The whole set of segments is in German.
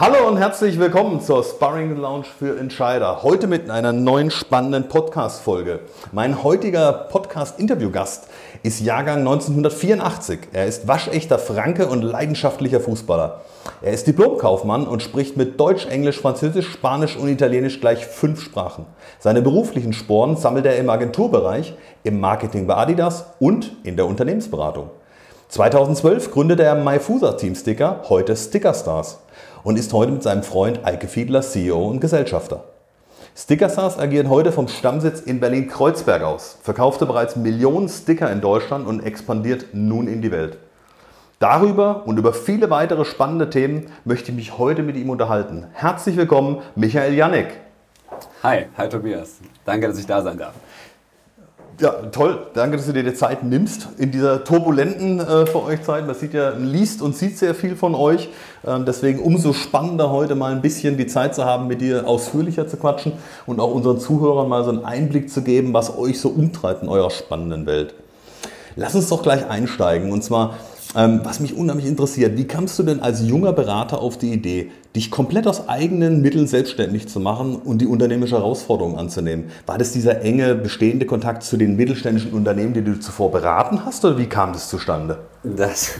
Hallo und herzlich willkommen zur Sparring Lounge für Entscheider. Heute mit einer neuen spannenden Podcast-Folge. Mein heutiger Podcast-Interviewgast ist Jahrgang 1984. Er ist waschechter Franke und leidenschaftlicher Fußballer. Er ist Diplomkaufmann und spricht mit Deutsch, Englisch, Französisch, Spanisch und Italienisch gleich fünf Sprachen. Seine beruflichen Sporen sammelt er im Agenturbereich, im Marketing bei Adidas und in der Unternehmensberatung. 2012 gründete er MyFusa Team Sticker, heute Sticker Stars und ist heute mit seinem Freund Eike Fiedler CEO und Gesellschafter. Stickerstars agiert heute vom Stammsitz in Berlin-Kreuzberg aus, verkaufte bereits Millionen Sticker in Deutschland und expandiert nun in die Welt. Darüber und über viele weitere spannende Themen möchte ich mich heute mit ihm unterhalten. Herzlich willkommen, Michael Janek. Hi, hi Tobias. Danke, dass ich da sein darf. Ja, toll. Danke, dass du dir die Zeit nimmst in dieser turbulenten äh, für euch Zeit. Man sieht ja, liest und sieht sehr viel von euch. Ähm, deswegen umso spannender heute mal ein bisschen die Zeit zu haben, mit dir ausführlicher zu quatschen und auch unseren Zuhörern mal so einen Einblick zu geben, was euch so umtreibt in eurer spannenden Welt. Lass uns doch gleich einsteigen. Und zwar, ähm, was mich unheimlich interessiert, wie kamst du denn als junger Berater auf die Idee, dich komplett aus eigenen Mitteln selbstständig zu machen und die unternehmerische Herausforderung anzunehmen? War das dieser enge, bestehende Kontakt zu den mittelständischen Unternehmen, die du zuvor beraten hast, oder wie kam das zustande? Das,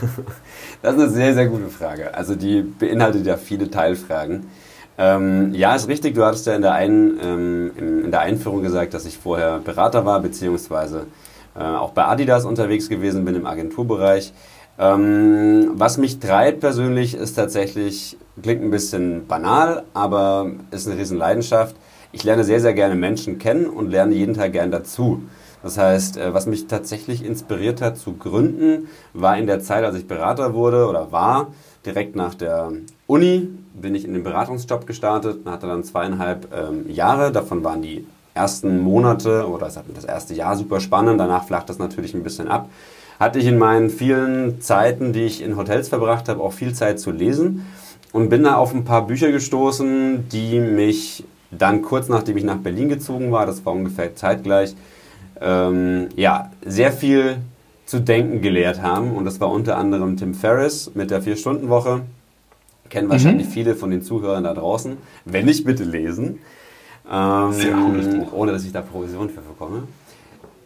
das ist eine sehr, sehr gute Frage. Also die beinhaltet ja viele Teilfragen. Ähm, ja, ist richtig, du hattest ja in der, Ein, ähm, in der Einführung gesagt, dass ich vorher Berater war, beziehungsweise äh, auch bei Adidas unterwegs gewesen bin im Agenturbereich. Ähm, was mich treibt persönlich ist tatsächlich, klingt ein bisschen banal, aber ist eine riesen Leidenschaft. Ich lerne sehr, sehr gerne Menschen kennen und lerne jeden Tag gern dazu. Das heißt, äh, was mich tatsächlich inspiriert hat zu gründen, war in der Zeit, als ich Berater wurde oder war, direkt nach der Uni bin ich in den Beratungsjob gestartet und hatte dann zweieinhalb ähm, Jahre. Davon waren die ersten Monate oder das erste Jahr super spannend. Danach flacht das natürlich ein bisschen ab hatte ich in meinen vielen Zeiten, die ich in Hotels verbracht habe, auch viel Zeit zu lesen und bin da auf ein paar Bücher gestoßen, die mich dann kurz nachdem ich nach Berlin gezogen war, das war ungefähr zeitgleich, ähm, ja, sehr viel zu denken gelehrt haben. Und das war unter anderem Tim Ferriss mit der Vier-Stunden-Woche. Kennen mhm. wahrscheinlich mhm. viele von den Zuhörern da draußen. Wenn nicht, bitte lesen. Ähm. Ohne dass ich da Provision für bekomme.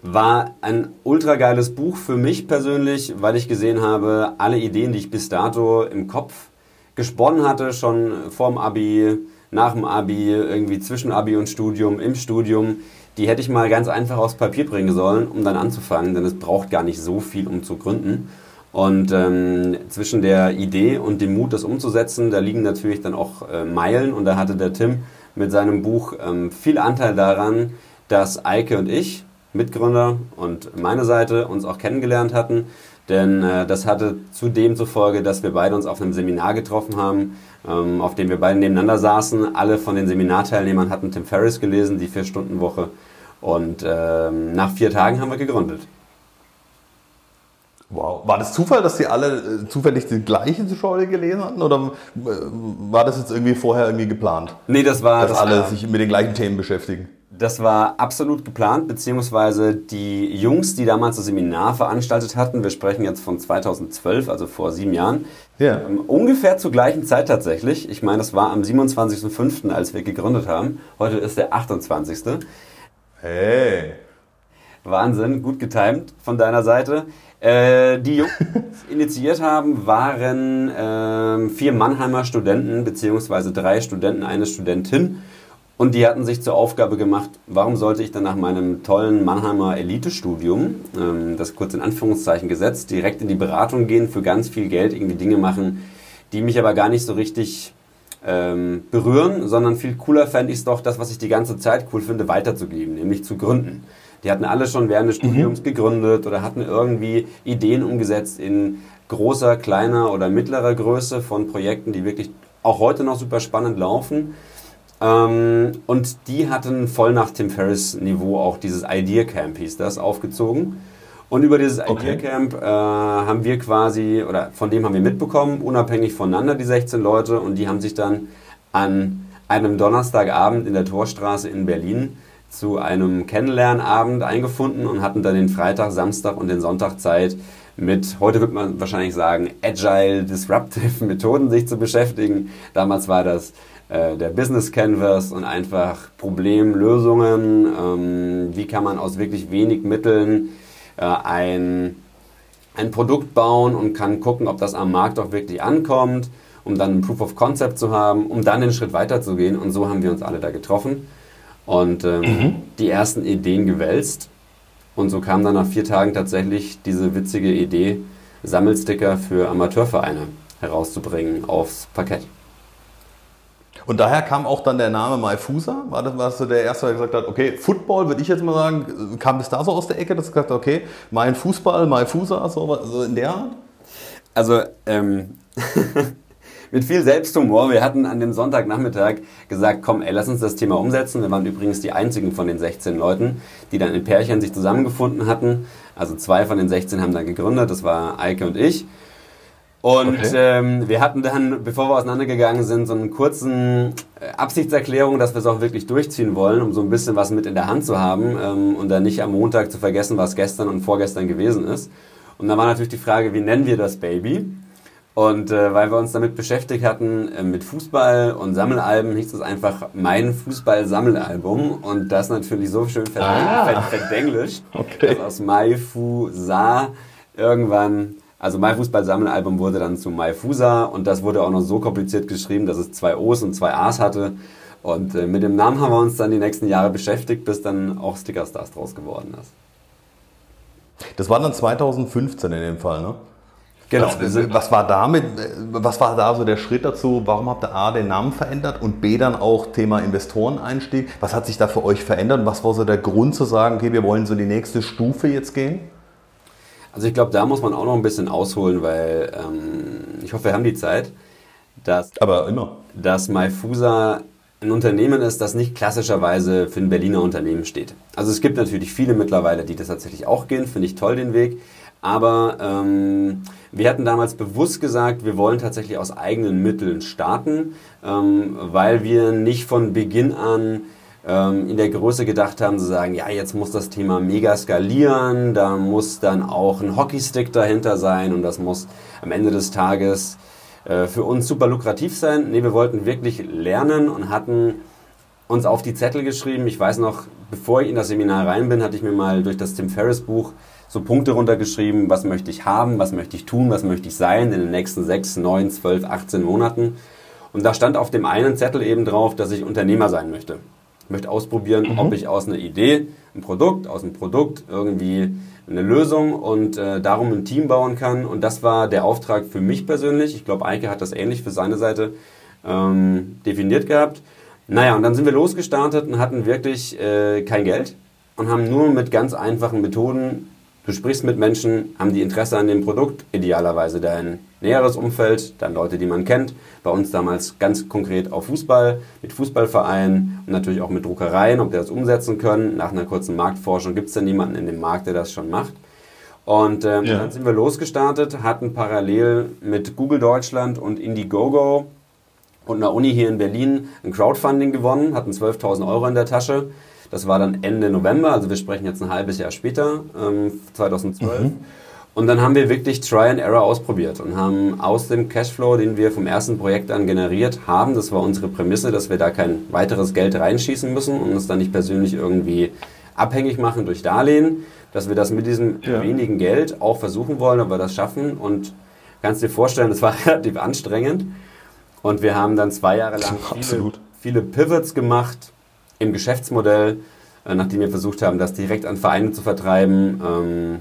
War ein ultra geiles Buch für mich persönlich, weil ich gesehen habe, alle Ideen, die ich bis dato im Kopf gesponnen hatte, schon vorm Abi, nach dem Abi, irgendwie zwischen Abi und Studium, im Studium, die hätte ich mal ganz einfach aufs Papier bringen sollen, um dann anzufangen, denn es braucht gar nicht so viel, um zu gründen. Und ähm, zwischen der Idee und dem Mut, das umzusetzen, da liegen natürlich dann auch äh, Meilen. Und da hatte der Tim mit seinem Buch ähm, viel Anteil daran, dass Eike und ich, Mitgründer und meine Seite uns auch kennengelernt hatten. Denn äh, das hatte zudem zur Folge, dass wir beide uns auf einem Seminar getroffen haben, ähm, auf dem wir beide nebeneinander saßen. Alle von den Seminarteilnehmern hatten Tim Ferriss gelesen, die Vier-Stunden-Woche. Und ähm, nach vier Tagen haben wir gegründet. Wow. War das Zufall, dass sie alle äh, zufällig die gleiche Zuschauer gelesen hatten? Oder äh, war das jetzt irgendwie vorher irgendwie geplant? Nee, das war. Dass das alle war, sich mit den gleichen Themen beschäftigen? Das war absolut geplant, beziehungsweise die Jungs, die damals das Seminar veranstaltet hatten, wir sprechen jetzt von 2012, also vor sieben Jahren, ja. ähm, ungefähr zur gleichen Zeit tatsächlich. Ich meine, das war am 27.05., als wir gegründet haben. Heute ist der 28. Hey. Wahnsinn, gut getimt von deiner Seite. Äh, die Jungs, die initiiert haben, waren äh, vier Mannheimer Studenten, beziehungsweise drei Studenten, eine Studentin und die hatten sich zur Aufgabe gemacht, warum sollte ich dann nach meinem tollen Mannheimer Elite-Studium, ähm, das kurz in Anführungszeichen gesetzt, direkt in die Beratung gehen, für ganz viel Geld irgendwie Dinge machen, die mich aber gar nicht so richtig ähm, berühren, sondern viel cooler fände ich es doch, das, was ich die ganze Zeit cool finde, weiterzugeben, nämlich zu gründen. Die hatten alle schon während des mhm. Studiums mhm. gegründet oder hatten irgendwie Ideen umgesetzt in großer, kleiner oder mittlerer Größe von Projekten, die wirklich auch heute noch super spannend laufen ähm, und die hatten voll nach Tim Ferriss Niveau auch dieses Idea Camp, hieß das, aufgezogen. Und über dieses okay. Idea Camp äh, haben wir quasi, oder von dem haben wir mitbekommen, unabhängig voneinander, die 16 Leute, und die haben sich dann an einem Donnerstagabend in der Torstraße in Berlin zu einem Kennenlernabend eingefunden und hatten dann den Freitag, Samstag und den Sonntag Zeit, mit, heute wird man wahrscheinlich sagen, agile, disruptive Methoden sich zu beschäftigen. Damals war das der Business Canvas und einfach Problemlösungen. Ähm, wie kann man aus wirklich wenig Mitteln äh, ein, ein Produkt bauen und kann gucken, ob das am Markt auch wirklich ankommt, um dann ein Proof of Concept zu haben, um dann den Schritt weiter zu gehen. Und so haben wir uns alle da getroffen und ähm, mhm. die ersten Ideen gewälzt. Und so kam dann nach vier Tagen tatsächlich diese witzige Idee, Sammelsticker für Amateurvereine herauszubringen aufs Parkett. Und daher kam auch dann der Name Maifusa. War das, warst du der Erste, der gesagt hat, okay, Football würde ich jetzt mal sagen, kam das da so aus der Ecke, dass du gesagt hast, okay, mein Fußball, Maifusa, so, so in der Art? Also, ähm, mit viel Selbsthumor. Wir hatten an dem Sonntagnachmittag gesagt, komm, ey, lass uns das Thema umsetzen. Wir waren übrigens die einzigen von den 16 Leuten, die dann in Pärchen sich zusammengefunden hatten. Also zwei von den 16 haben dann gegründet, das war Eike und ich. Und okay. ähm, wir hatten dann, bevor wir auseinandergegangen sind, so einen kurzen äh, Absichtserklärung, dass wir es auch wirklich durchziehen wollen, um so ein bisschen was mit in der Hand zu haben ähm, und dann nicht am Montag zu vergessen, was gestern und vorgestern gewesen ist. Und dann war natürlich die Frage, wie nennen wir das Baby? Und äh, weil wir uns damit beschäftigt hatten, äh, mit Fußball und Sammelalben, hieß es einfach mein Fußball-Sammelalbum. Und das natürlich so schön ah. verdenglischt, okay. dass aus Mai Fu Sa irgendwann, also My Fußball-Sammelalbum wurde dann zu My Fusa und das wurde auch noch so kompliziert geschrieben, dass es zwei O's und zwei A's hatte. Und äh, mit dem Namen haben wir uns dann die nächsten Jahre beschäftigt, bis dann auch Sticker Stars draus geworden ist. Das war dann 2015 in dem Fall, ne? Genau. Was, was, war damit, was war da so der Schritt dazu? Warum habt ihr A den Namen verändert und B dann auch Thema Investoreneinstieg? Was hat sich da für euch verändert? Was war so der Grund zu sagen, okay, wir wollen so die nächste Stufe jetzt gehen? Also ich glaube, da muss man auch noch ein bisschen ausholen, weil ähm, ich hoffe, wir haben die Zeit. Dass, Aber immer. Dass MyFusa ein Unternehmen ist, das nicht klassischerweise für ein Berliner Unternehmen steht. Also es gibt natürlich viele mittlerweile, die das tatsächlich auch gehen, finde ich toll den Weg. Aber ähm, wir hatten damals bewusst gesagt, wir wollen tatsächlich aus eigenen Mitteln starten, ähm, weil wir nicht von Beginn an in der Größe gedacht haben, zu sagen, ja, jetzt muss das Thema mega skalieren, da muss dann auch ein Hockeystick dahinter sein und das muss am Ende des Tages äh, für uns super lukrativ sein. Nee, wir wollten wirklich lernen und hatten uns auf die Zettel geschrieben. Ich weiß noch, bevor ich in das Seminar rein bin, hatte ich mir mal durch das Tim Ferriss Buch so Punkte runtergeschrieben, was möchte ich haben, was möchte ich tun, was möchte ich sein in den nächsten 6, 9, 12, 18 Monaten. Und da stand auf dem einen Zettel eben drauf, dass ich Unternehmer sein möchte. Ich möchte ausprobieren, mhm. ob ich aus einer Idee ein Produkt, aus einem Produkt irgendwie eine Lösung und äh, darum ein Team bauen kann. Und das war der Auftrag für mich persönlich. Ich glaube, Eike hat das ähnlich für seine Seite ähm, definiert gehabt. Naja, und dann sind wir losgestartet und hatten wirklich äh, kein Geld und haben nur mit ganz einfachen Methoden Du sprichst mit Menschen, haben die Interesse an dem Produkt, idealerweise dein näheres Umfeld, dann Leute, die man kennt. Bei uns damals ganz konkret auf Fußball, mit Fußballvereinen und natürlich auch mit Druckereien, ob die das umsetzen können. Nach einer kurzen Marktforschung gibt es dann niemanden in dem Markt, der das schon macht. Und ähm, ja. dann sind wir losgestartet, hatten parallel mit Google Deutschland und Indiegogo und einer Uni hier in Berlin ein Crowdfunding gewonnen, hatten 12.000 Euro in der Tasche das war dann Ende November, also wir sprechen jetzt ein halbes Jahr später, ähm, 2012. Mhm. Und dann haben wir wirklich Try and Error ausprobiert und haben aus dem Cashflow, den wir vom ersten Projekt an generiert haben, das war unsere Prämisse, dass wir da kein weiteres Geld reinschießen müssen und uns dann nicht persönlich irgendwie abhängig machen durch Darlehen, dass wir das mit diesem ja. wenigen Geld auch versuchen wollen, ob wir das schaffen. Und kannst dir vorstellen, das war relativ anstrengend. Und wir haben dann zwei Jahre lang viele, viele Pivots gemacht, im Geschäftsmodell, äh, nachdem wir versucht haben, das direkt an Vereine zu vertreiben, ähm,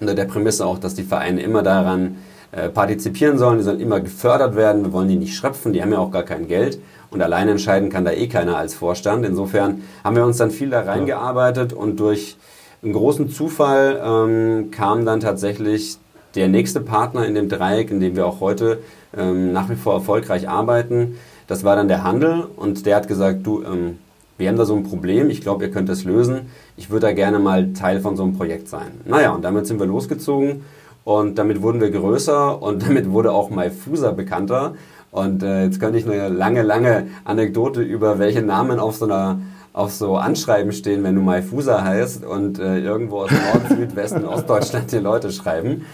unter der Prämisse auch, dass die Vereine immer daran äh, partizipieren sollen, die sollen immer gefördert werden, wir wollen die nicht schröpfen, die haben ja auch gar kein Geld. Und alleine entscheiden kann da eh keiner als Vorstand. Insofern haben wir uns dann viel da reingearbeitet. Und durch einen großen Zufall ähm, kam dann tatsächlich der nächste Partner in dem Dreieck, in dem wir auch heute ähm, nach wie vor erfolgreich arbeiten. Das war dann der Handel. Und der hat gesagt, du, ähm, wir haben da so ein Problem, ich glaube, ihr könnt es lösen, ich würde da gerne mal Teil von so einem Projekt sein. Naja, und damit sind wir losgezogen und damit wurden wir größer und damit wurde auch MyFusa bekannter. Und äh, jetzt könnte ich eine lange, lange Anekdote über welche Namen auf so einer auf so Anschreiben stehen, wenn du MyFusa heißt und äh, irgendwo aus Nord, Süd, Westen, Ostdeutschland die Leute schreiben.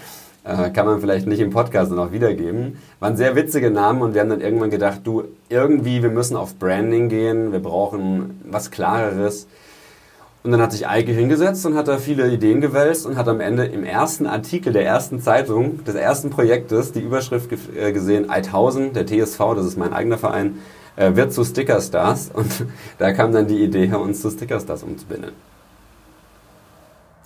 Äh, kann man vielleicht nicht im Podcast noch wiedergeben. Waren sehr witzige Namen und wir haben dann irgendwann gedacht, du, irgendwie, wir müssen auf Branding gehen, wir brauchen was Klareres. Und dann hat sich Eike hingesetzt und hat da viele Ideen gewälzt und hat am Ende im ersten Artikel der ersten Zeitung des ersten Projektes die Überschrift äh, gesehen, Eithausen, der TSV, das ist mein eigener Verein, äh, wird zu Stickerstars. Und da kam dann die Idee, uns zu Stickerstars umzubinden.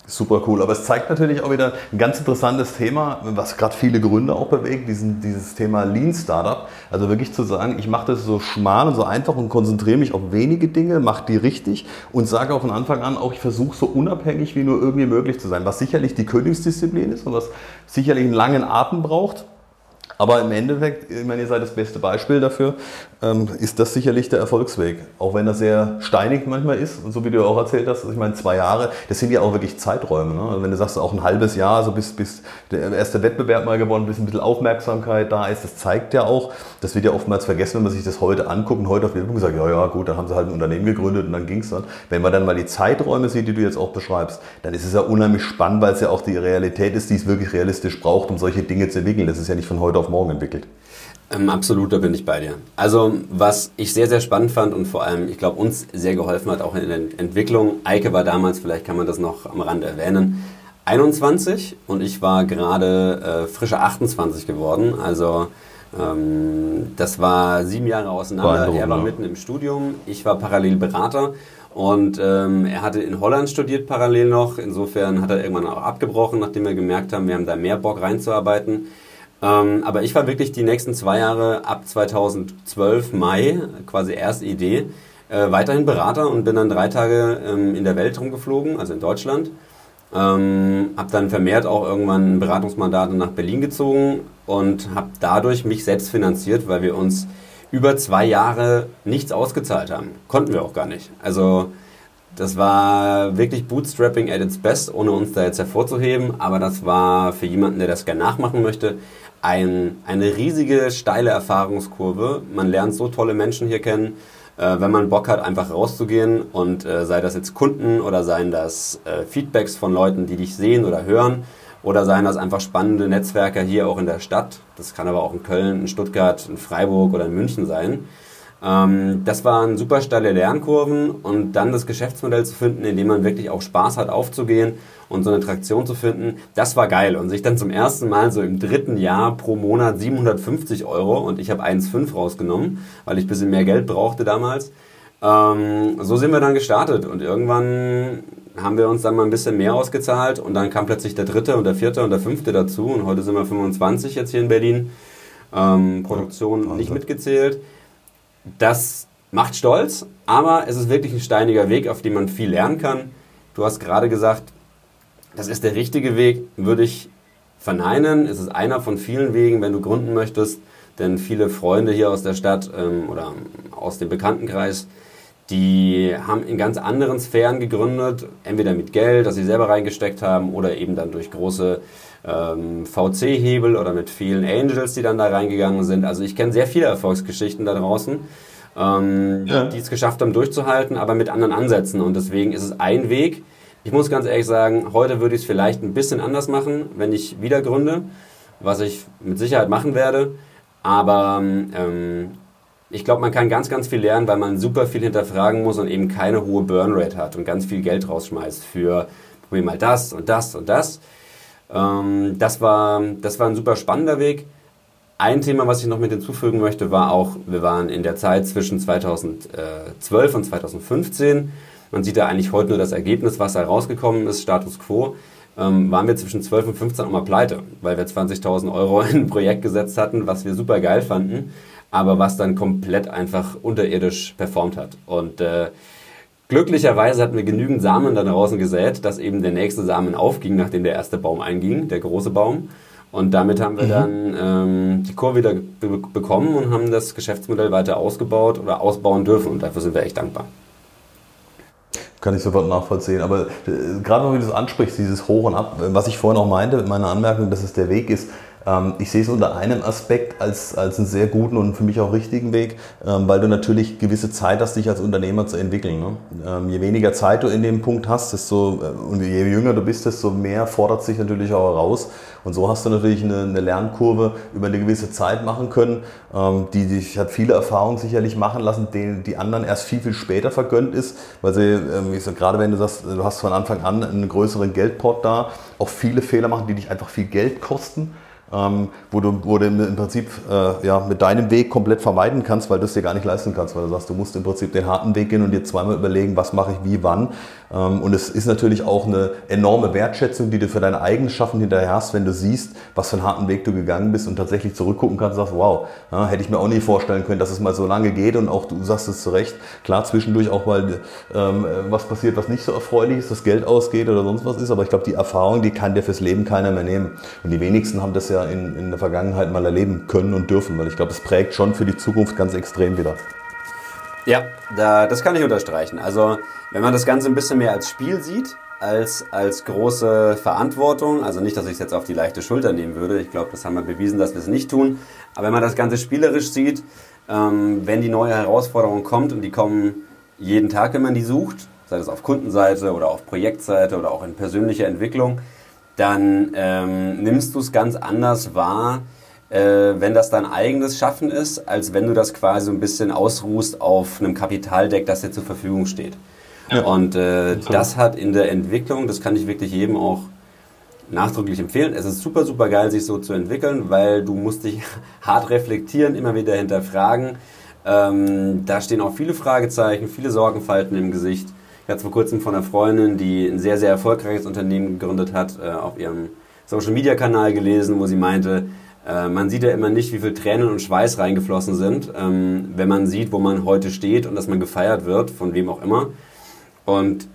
Super cool, aber es zeigt natürlich auch wieder ein ganz interessantes Thema, was gerade viele Gründer auch bewegt, diesen, dieses Thema Lean Startup. Also wirklich zu sagen, ich mache das so schmal und so einfach und konzentriere mich auf wenige Dinge, mache die richtig und sage auch von Anfang an auch, ich versuche so unabhängig wie nur irgendwie möglich zu sein, was sicherlich die Königsdisziplin ist und was sicherlich einen langen Atem braucht. Aber im Endeffekt, ich meine, ihr seid das beste Beispiel dafür, ähm, ist das sicherlich der Erfolgsweg. Auch wenn er sehr steinig manchmal ist, und so wie du auch erzählt hast, also ich meine, zwei Jahre, das sind ja auch wirklich Zeiträume. Ne? Also wenn du sagst, auch ein halbes Jahr, so bis, bis der erste Wettbewerb mal gewonnen, bis ein bisschen Aufmerksamkeit da ist, das zeigt ja auch, das wird ja oftmals vergessen, wenn man sich das heute anguckt und heute auf Werbung sagt, ja, ja, gut, dann haben sie halt ein Unternehmen gegründet und dann ging es dann. Wenn man dann mal die Zeiträume sieht, die du jetzt auch beschreibst, dann ist es ja unheimlich spannend, weil es ja auch die Realität ist, die es wirklich realistisch braucht, um solche Dinge zu entwickeln. Das ist ja nicht von heute auf morgen entwickelt. Ähm, absolut, da bin ich bei dir. Also, was ich sehr, sehr spannend fand und vor allem, ich glaube, uns sehr geholfen hat, auch in der Entwicklung. Eike war damals, vielleicht kann man das noch am Rand erwähnen, 21 und ich war gerade äh, frische 28 geworden. Also, ähm, das war sieben Jahre auseinander. Er war mitten im Studium, ich war parallel Berater. Und ähm, er hatte in Holland studiert parallel noch. Insofern hat er irgendwann auch abgebrochen, nachdem wir gemerkt haben, wir haben da mehr Bock reinzuarbeiten. Ähm, aber ich war wirklich die nächsten zwei Jahre ab 2012 Mai, quasi erste Idee, äh, weiterhin Berater und bin dann drei Tage ähm, in der Welt rumgeflogen, also in Deutschland. Ähm, habe dann vermehrt auch irgendwann Beratungsmandate nach Berlin gezogen und habe dadurch mich selbst finanziert, weil wir uns über zwei Jahre nichts ausgezahlt haben. Konnten wir auch gar nicht. Also das war wirklich Bootstrapping at its best, ohne uns da jetzt hervorzuheben. Aber das war für jemanden, der das gerne nachmachen möchte, ein, eine riesige, steile Erfahrungskurve. Man lernt so tolle Menschen hier kennen, äh, wenn man Bock hat, einfach rauszugehen und äh, sei das jetzt Kunden oder seien das äh, Feedbacks von Leuten, die dich sehen oder hören oder seien das einfach spannende Netzwerke hier auch in der Stadt. Das kann aber auch in Köln, in Stuttgart, in Freiburg oder in München sein. Ähm, das waren super steile Lernkurven und dann das Geschäftsmodell zu finden, in dem man wirklich auch Spaß hat aufzugehen und so eine Traktion zu finden, das war geil. Und sich dann zum ersten Mal so im dritten Jahr pro Monat 750 Euro und ich habe 1,5 rausgenommen, weil ich ein bisschen mehr Geld brauchte damals. Ähm, so sind wir dann gestartet und irgendwann haben wir uns dann mal ein bisschen mehr ausgezahlt und dann kam plötzlich der dritte und der vierte und der fünfte dazu und heute sind wir 25 jetzt hier in Berlin. Ähm, Produktion nicht mitgezählt. Das macht stolz, aber es ist wirklich ein steiniger Weg, auf dem man viel lernen kann. Du hast gerade gesagt, das ist der richtige Weg, würde ich verneinen. Es ist einer von vielen Wegen, wenn du gründen möchtest, denn viele Freunde hier aus der Stadt ähm, oder aus dem Bekanntenkreis, die haben in ganz anderen Sphären gegründet, entweder mit Geld, das sie selber reingesteckt haben, oder eben dann durch große ähm, VC-Hebel oder mit vielen Angels, die dann da reingegangen sind. Also ich kenne sehr viele Erfolgsgeschichten da draußen, ähm, ja. die es geschafft haben durchzuhalten, aber mit anderen Ansätzen. Und deswegen ist es ein Weg. Ich muss ganz ehrlich sagen, heute würde ich es vielleicht ein bisschen anders machen, wenn ich wieder gründe, was ich mit Sicherheit machen werde. Aber ähm, ich glaube, man kann ganz, ganz viel lernen, weil man super viel hinterfragen muss und eben keine hohe Burnrate hat und ganz viel Geld rausschmeißt für probier mal das und das und das. Ähm, das, war, das war ein super spannender Weg. Ein Thema, was ich noch mit hinzufügen möchte, war auch, wir waren in der Zeit zwischen 2012 und 2015. Man sieht da eigentlich heute nur das Ergebnis, was da rausgekommen ist, Status Quo. Ähm, waren wir zwischen 12 und 15 auch mal pleite, weil wir 20.000 Euro in ein Projekt gesetzt hatten, was wir super geil fanden, aber was dann komplett einfach unterirdisch performt hat. Und äh, Glücklicherweise hatten wir genügend Samen da draußen gesät, dass eben der nächste Samen aufging, nachdem der erste Baum einging, der große Baum. Und damit haben wir mhm. dann ähm, die Kurve wieder bekommen und haben das Geschäftsmodell weiter ausgebaut oder ausbauen dürfen. Und dafür sind wir echt dankbar. Kann ich sofort nachvollziehen. Aber äh, gerade wenn du das ansprichst, dieses Hoch und Ab, was ich vorhin auch meinte mit meiner Anmerkung, dass es der Weg ist, ich sehe es unter einem Aspekt als, als einen sehr guten und für mich auch richtigen Weg, ähm, weil du natürlich gewisse Zeit hast, dich als Unternehmer zu entwickeln. Ne? Ähm, je weniger Zeit du in dem Punkt hast, desto, äh, und je jünger du bist, desto mehr fordert sich natürlich auch heraus. Und so hast du natürlich eine, eine Lernkurve über eine gewisse Zeit machen können, die dich hat viele Erfahrungen sicherlich machen lassen, denen die anderen erst viel, viel später vergönnt ist, weil sie, sag, gerade wenn du sagst, du hast von Anfang an einen größeren Geldport da, auch viele Fehler machen, die dich einfach viel Geld kosten ähm, wo, du, wo du im Prinzip äh, ja, mit deinem Weg komplett vermeiden kannst, weil du es dir gar nicht leisten kannst, weil du sagst, du musst im Prinzip den harten Weg gehen und dir zweimal überlegen, was mache ich wie, wann. Ähm, und es ist natürlich auch eine enorme Wertschätzung, die du für deine Eigenschaften hinterher hast, wenn du siehst, was für einen harten Weg du gegangen bist und tatsächlich zurückgucken kannst und sagst, wow, ja, hätte ich mir auch nie vorstellen können, dass es mal so lange geht und auch du sagst es zu Recht, klar zwischendurch auch mal ähm, was passiert, was nicht so erfreulich ist, das Geld ausgeht oder sonst was ist, aber ich glaube, die Erfahrung, die kann dir fürs Leben keiner mehr nehmen. Und die wenigsten haben das ja in, in der Vergangenheit mal erleben können und dürfen, weil ich glaube, es prägt schon für die Zukunft ganz extrem wieder. Ja, da, das kann ich unterstreichen. Also wenn man das Ganze ein bisschen mehr als Spiel sieht, als, als große Verantwortung, also nicht, dass ich es jetzt auf die leichte Schulter nehmen würde, ich glaube, das haben wir bewiesen, dass wir es nicht tun, aber wenn man das Ganze spielerisch sieht, ähm, wenn die neue Herausforderung kommt und die kommen jeden Tag, wenn man die sucht, sei das auf Kundenseite oder auf Projektseite oder auch in persönlicher Entwicklung, dann ähm, nimmst du es ganz anders wahr, äh, wenn das dein eigenes Schaffen ist, als wenn du das quasi so ein bisschen ausruhst auf einem Kapitaldeck, das dir zur Verfügung steht. Ja. Und äh, das hat in der Entwicklung, das kann ich wirklich jedem auch nachdrücklich empfehlen. Es ist super, super geil, sich so zu entwickeln, weil du musst dich hart reflektieren, immer wieder hinterfragen. Ähm, da stehen auch viele Fragezeichen, viele Sorgenfalten im Gesicht. Ich hatte vor kurzem von einer Freundin, die ein sehr, sehr erfolgreiches Unternehmen gegründet hat, äh, auf ihrem Social-Media-Kanal gelesen, wo sie meinte, äh, man sieht ja immer nicht, wie viel Tränen und Schweiß reingeflossen sind, ähm, wenn man sieht, wo man heute steht und dass man gefeiert wird, von wem auch immer. Und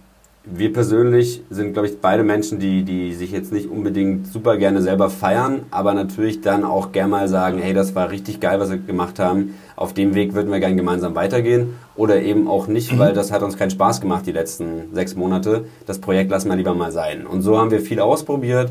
wir persönlich sind, glaube ich, beide Menschen, die, die sich jetzt nicht unbedingt super gerne selber feiern, aber natürlich dann auch gerne mal sagen, hey, das war richtig geil, was wir gemacht haben. Auf dem Weg würden wir gerne gemeinsam weitergehen. Oder eben auch nicht, weil das hat uns keinen Spaß gemacht die letzten sechs Monate. Das Projekt lassen wir lieber mal sein. Und so haben wir viel ausprobiert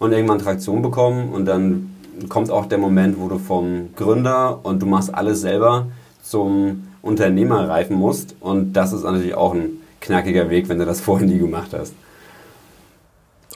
und irgendwann Traktion bekommen. Und dann kommt auch der Moment, wo du vom Gründer und du machst alles selber zum Unternehmer reifen musst. Und das ist natürlich auch ein knackiger Weg, wenn du das vorher nie gemacht hast.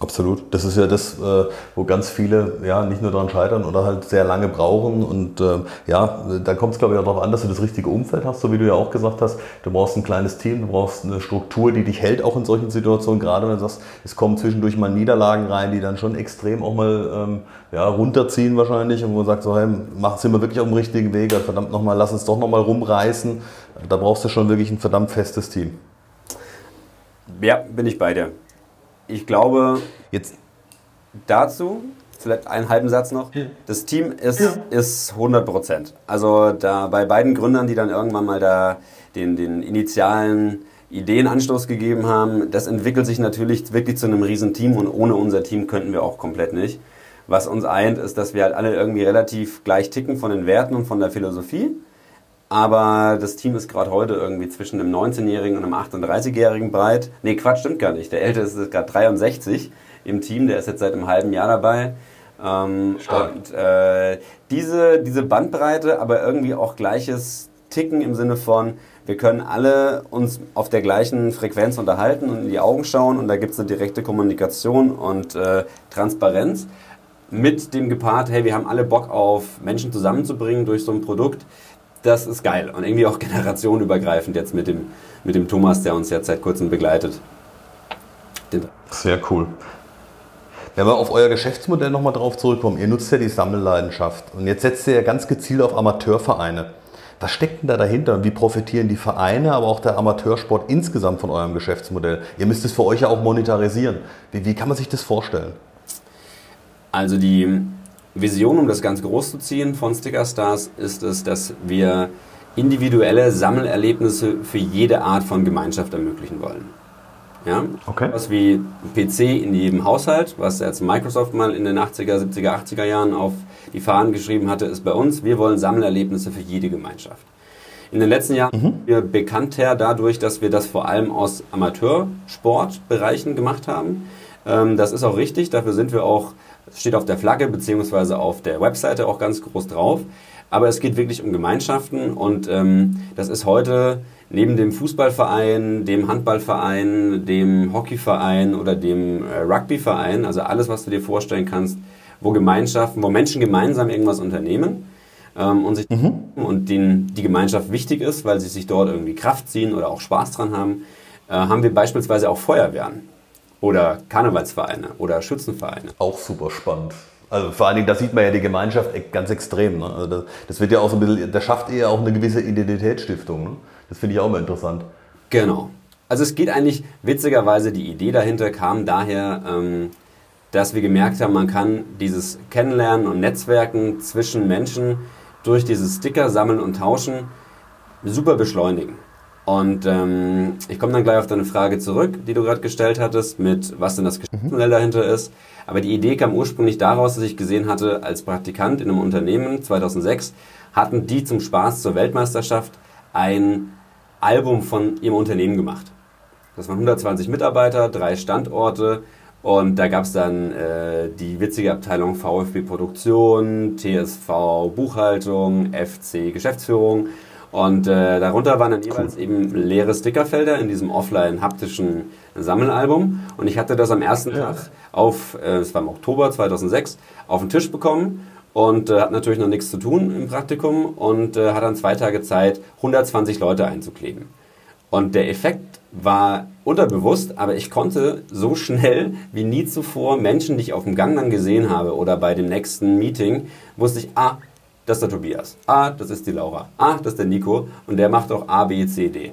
Absolut. Das ist ja das, äh, wo ganz viele ja nicht nur daran scheitern oder halt sehr lange brauchen. Und äh, ja, da kommt es glaube ich auch darauf an, dass du das richtige Umfeld hast, so wie du ja auch gesagt hast. Du brauchst ein kleines Team, du brauchst eine Struktur, die dich hält, auch in solchen Situationen. Gerade wenn du sagst, es kommen zwischendurch mal Niederlagen rein, die dann schon extrem auch mal ähm, ja, runterziehen wahrscheinlich. Und wo man sagt, so, hey, mach, sind wir wirklich auf dem richtigen Weg? Verdammt nochmal, lass uns doch nochmal rumreißen. Da brauchst du schon wirklich ein verdammt festes Team. Ja, bin ich bei dir. Ich glaube, jetzt dazu, vielleicht einen halben Satz noch. Das Team ist, ja. ist 100 Prozent. Also da bei beiden Gründern, die dann irgendwann mal da den, den initialen Ideenanstoß gegeben haben, das entwickelt sich natürlich wirklich zu einem riesen Team und ohne unser Team könnten wir auch komplett nicht. Was uns eint, ist, dass wir halt alle irgendwie relativ gleich ticken von den Werten und von der Philosophie. Aber das Team ist gerade heute irgendwie zwischen einem 19-Jährigen und einem 38-Jährigen breit. Nee, Quatsch, stimmt gar nicht. Der Älteste ist gerade 63 im Team, der ist jetzt seit einem halben Jahr dabei. Ähm, und äh, diese, diese Bandbreite, aber irgendwie auch gleiches Ticken im Sinne von, wir können alle uns auf der gleichen Frequenz unterhalten und in die Augen schauen und da gibt es eine direkte Kommunikation und äh, Transparenz mit dem gepaart, hey, wir haben alle Bock auf Menschen zusammenzubringen durch so ein Produkt das ist geil und irgendwie auch generationenübergreifend jetzt mit dem, mit dem Thomas, der uns jetzt seit kurzem begleitet. Sehr cool. Wenn wir auf euer Geschäftsmodell nochmal drauf zurückkommen, ihr nutzt ja die Sammelleidenschaft und jetzt setzt ihr ja ganz gezielt auf Amateurvereine. Was steckt denn da dahinter und wie profitieren die Vereine, aber auch der Amateursport insgesamt von eurem Geschäftsmodell? Ihr müsst es für euch ja auch monetarisieren. Wie, wie kann man sich das vorstellen? Also die, Vision, um das ganz groß zu ziehen von Sticker Stars, ist es, dass wir individuelle Sammelerlebnisse für jede Art von Gemeinschaft ermöglichen wollen. Ja? Okay. Was wie PC in jedem Haushalt, was jetzt Microsoft mal in den 80er, 70er, 80er Jahren auf die Fahnen geschrieben hatte, ist bei uns, wir wollen Sammelerlebnisse für jede Gemeinschaft. In den letzten Jahren mhm. wir bekannter dadurch, dass wir das vor allem aus Amateursportbereichen gemacht haben. Ähm, das ist auch richtig, dafür sind wir auch, steht auf der Flagge beziehungsweise auf der Webseite auch ganz groß drauf. Aber es geht wirklich um Gemeinschaften und ähm, das ist heute neben dem Fußballverein, dem Handballverein, dem Hockeyverein oder dem äh, Rugbyverein, also alles, was du dir vorstellen kannst, wo Gemeinschaften, wo Menschen gemeinsam irgendwas unternehmen ähm, und, sich, mhm. und denen die Gemeinschaft wichtig ist, weil sie sich dort irgendwie Kraft ziehen oder auch Spaß dran haben, äh, haben wir beispielsweise auch Feuerwehren oder Karnevalsvereine oder Schützenvereine. Auch super spannend. Also vor allen Dingen, da sieht man ja die Gemeinschaft e- ganz extrem. Ne? Also das, das, wird ja auch so ein bisschen, das schafft eher auch eine gewisse Identitätsstiftung. Ne? Das finde ich auch mal interessant. Genau. Also es geht eigentlich, witzigerweise, die Idee dahinter kam daher, ähm, dass wir gemerkt haben, man kann dieses Kennenlernen und Netzwerken zwischen Menschen durch dieses Sticker sammeln und tauschen super beschleunigen. Und ähm, ich komme dann gleich auf deine Frage zurück, die du gerade gestellt hattest, mit was denn das Geschäftsmodell mhm. dahinter ist. Aber die Idee kam ursprünglich daraus, dass ich gesehen hatte, als Praktikant in einem Unternehmen 2006 hatten die zum Spaß zur Weltmeisterschaft ein Album von ihrem Unternehmen gemacht. Das waren 120 Mitarbeiter, drei Standorte und da gab es dann äh, die witzige Abteilung VfB Produktion, TSV Buchhaltung, FC Geschäftsführung und äh, darunter waren dann jeweils eben leere Stickerfelder in diesem offline haptischen Sammelalbum. Und ich hatte das am ersten ja. Tag auf, äh, es war im Oktober 2006, auf den Tisch bekommen und äh, hat natürlich noch nichts zu tun im Praktikum und äh, hat dann zwei Tage Zeit, 120 Leute einzukleben. Und der Effekt war unterbewusst, aber ich konnte so schnell wie nie zuvor Menschen, die ich auf dem Gang dann gesehen habe oder bei dem nächsten Meeting, wusste ich, ah, das ist der Tobias. Ah, das ist die Laura. Ah, das ist der Nico. Und der macht auch A, B, C, D.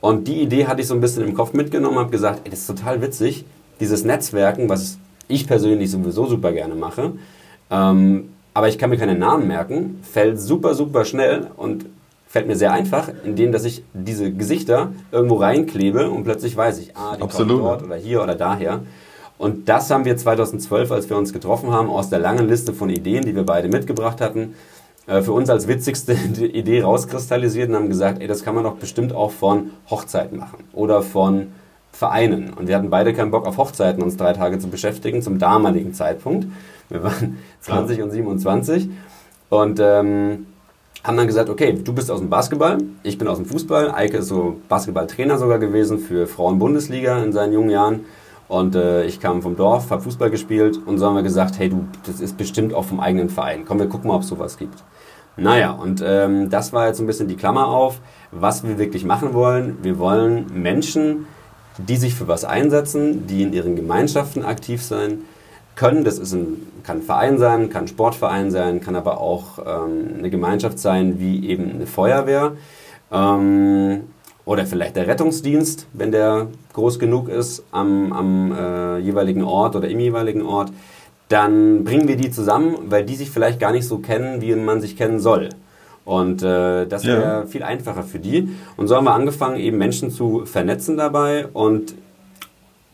Und die Idee hatte ich so ein bisschen im Kopf mitgenommen, habe gesagt, ey, das ist total witzig, dieses Netzwerken, was ich persönlich sowieso super gerne mache, ähm, aber ich kann mir keine Namen merken, fällt super, super schnell und fällt mir sehr einfach, indem dass ich diese Gesichter irgendwo reinklebe und plötzlich weiß ich, ah, die Absolut. kommen dort oder hier oder daher. Und das haben wir 2012, als wir uns getroffen haben, aus der langen Liste von Ideen, die wir beide mitgebracht hatten, für uns als witzigste Idee rauskristallisiert und haben gesagt, ey, das kann man doch bestimmt auch von Hochzeiten machen oder von Vereinen. Und wir hatten beide keinen Bock auf Hochzeiten, uns drei Tage zu beschäftigen, zum damaligen Zeitpunkt. Wir waren 20 und 27 und ähm, haben dann gesagt, okay, du bist aus dem Basketball, ich bin aus dem Fußball. Eike ist so Basketballtrainer sogar gewesen für Frauen-Bundesliga in seinen jungen Jahren. Und äh, ich kam vom Dorf, habe Fußball gespielt und so haben wir gesagt, hey du, das ist bestimmt auch vom eigenen Verein. Komm, wir gucken mal, ob es sowas gibt. Naja, und ähm, das war jetzt ein bisschen die Klammer auf, was wir wirklich machen wollen. Wir wollen Menschen, die sich für was einsetzen, die in ihren Gemeinschaften aktiv sein können. Das ist ein, kann ein Verein sein, kann ein Sportverein sein, kann aber auch ähm, eine Gemeinschaft sein, wie eben eine Feuerwehr. Ähm, oder vielleicht der Rettungsdienst, wenn der groß genug ist am, am äh, jeweiligen Ort oder im jeweiligen Ort dann bringen wir die zusammen, weil die sich vielleicht gar nicht so kennen, wie man sich kennen soll. Und äh, das wäre ja. viel einfacher für die. Und so haben wir angefangen, eben Menschen zu vernetzen dabei. Und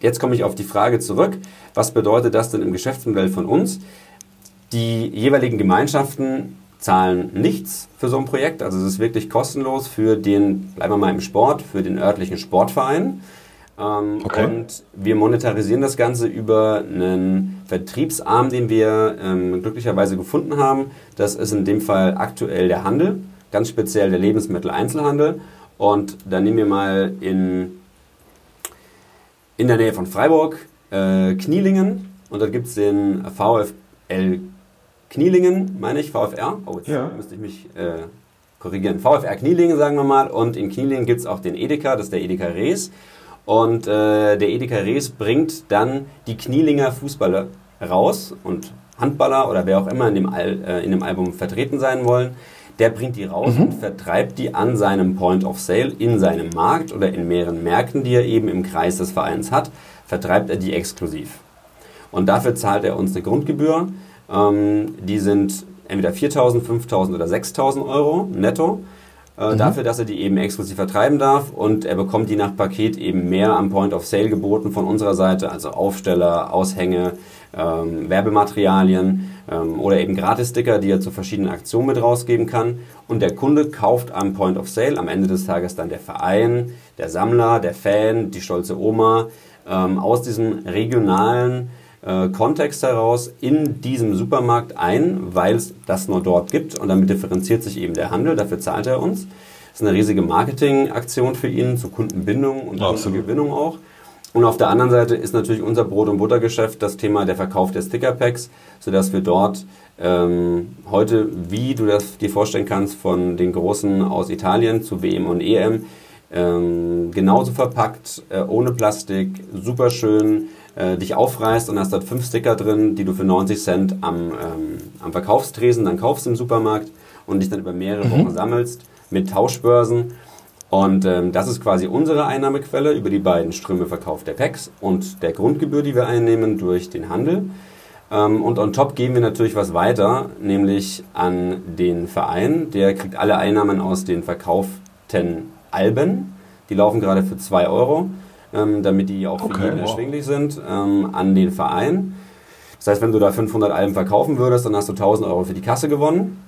jetzt komme ich auf die Frage zurück, was bedeutet das denn im Geschäftsmodell von uns? Die jeweiligen Gemeinschaften zahlen nichts für so ein Projekt. Also es ist wirklich kostenlos für den, bleiben wir mal im Sport, für den örtlichen Sportverein. Ähm, okay. Und wir monetarisieren das Ganze über einen Vertriebsarm, den wir ähm, glücklicherweise gefunden haben. Das ist in dem Fall aktuell der Handel, ganz speziell der Lebensmitteleinzelhandel. Und da nehmen wir mal in, in der Nähe von Freiburg äh, Knielingen. Und da gibt es den VfL Knielingen, meine ich, VfR. Oh, jetzt ja. müsste ich mich äh, korrigieren. VfR Knielingen, sagen wir mal. Und in Knielingen gibt es auch den Edeka, das ist der Edeka Rees. Und äh, der Edeka Rees bringt dann die Knielinger Fußballer raus und Handballer oder wer auch immer in dem, Al äh, in dem Album vertreten sein wollen, der bringt die raus mhm. und vertreibt die an seinem Point of Sale in seinem Markt oder in mehreren Märkten, die er eben im Kreis des Vereins hat, vertreibt er die exklusiv. Und dafür zahlt er uns eine Grundgebühr. Ähm, die sind entweder 4.000, 5.000 oder 6.000 Euro netto äh, mhm. dafür, dass er die eben exklusiv vertreiben darf und er bekommt die nach Paket eben mehr am Point of Sale geboten von unserer Seite, also Aufsteller, Aushänge, ähm, Werbematerialien ähm, oder eben Gratis-Sticker, die er zu verschiedenen Aktionen mit rausgeben kann. Und der Kunde kauft am Point of Sale am Ende des Tages dann der Verein, der Sammler, der Fan, die stolze Oma ähm, aus diesem regionalen äh, Kontext heraus in diesem Supermarkt ein, weil es das nur dort gibt und damit differenziert sich eben der Handel, dafür zahlt er uns. Das ist eine riesige Marketingaktion für ihn zur Kundenbindung und Kundengewinnung auch. Und auf der anderen Seite ist natürlich unser Brot- und Buttergeschäft das Thema der Verkauf der Stickerpacks, sodass wir dort ähm, heute, wie du das dir vorstellen kannst, von den Großen aus Italien zu WM und EM, ähm, genauso verpackt, äh, ohne Plastik, super schön, äh, dich aufreißt und hast dort fünf Sticker drin, die du für 90 Cent am, ähm, am Verkaufstresen dann kaufst im Supermarkt und dich dann über mehrere mhm. Wochen sammelst mit Tauschbörsen. Und ähm, das ist quasi unsere Einnahmequelle über die beiden Ströme Verkauf der Packs und der Grundgebühr, die wir einnehmen durch den Handel. Ähm, und on top geben wir natürlich was weiter, nämlich an den Verein. Der kriegt alle Einnahmen aus den verkauften Alben. Die laufen gerade für 2 Euro, ähm, damit die auch okay, für jeden wow. erschwinglich sind, ähm, an den Verein. Das heißt, wenn du da 500 Alben verkaufen würdest, dann hast du 1000 Euro für die Kasse gewonnen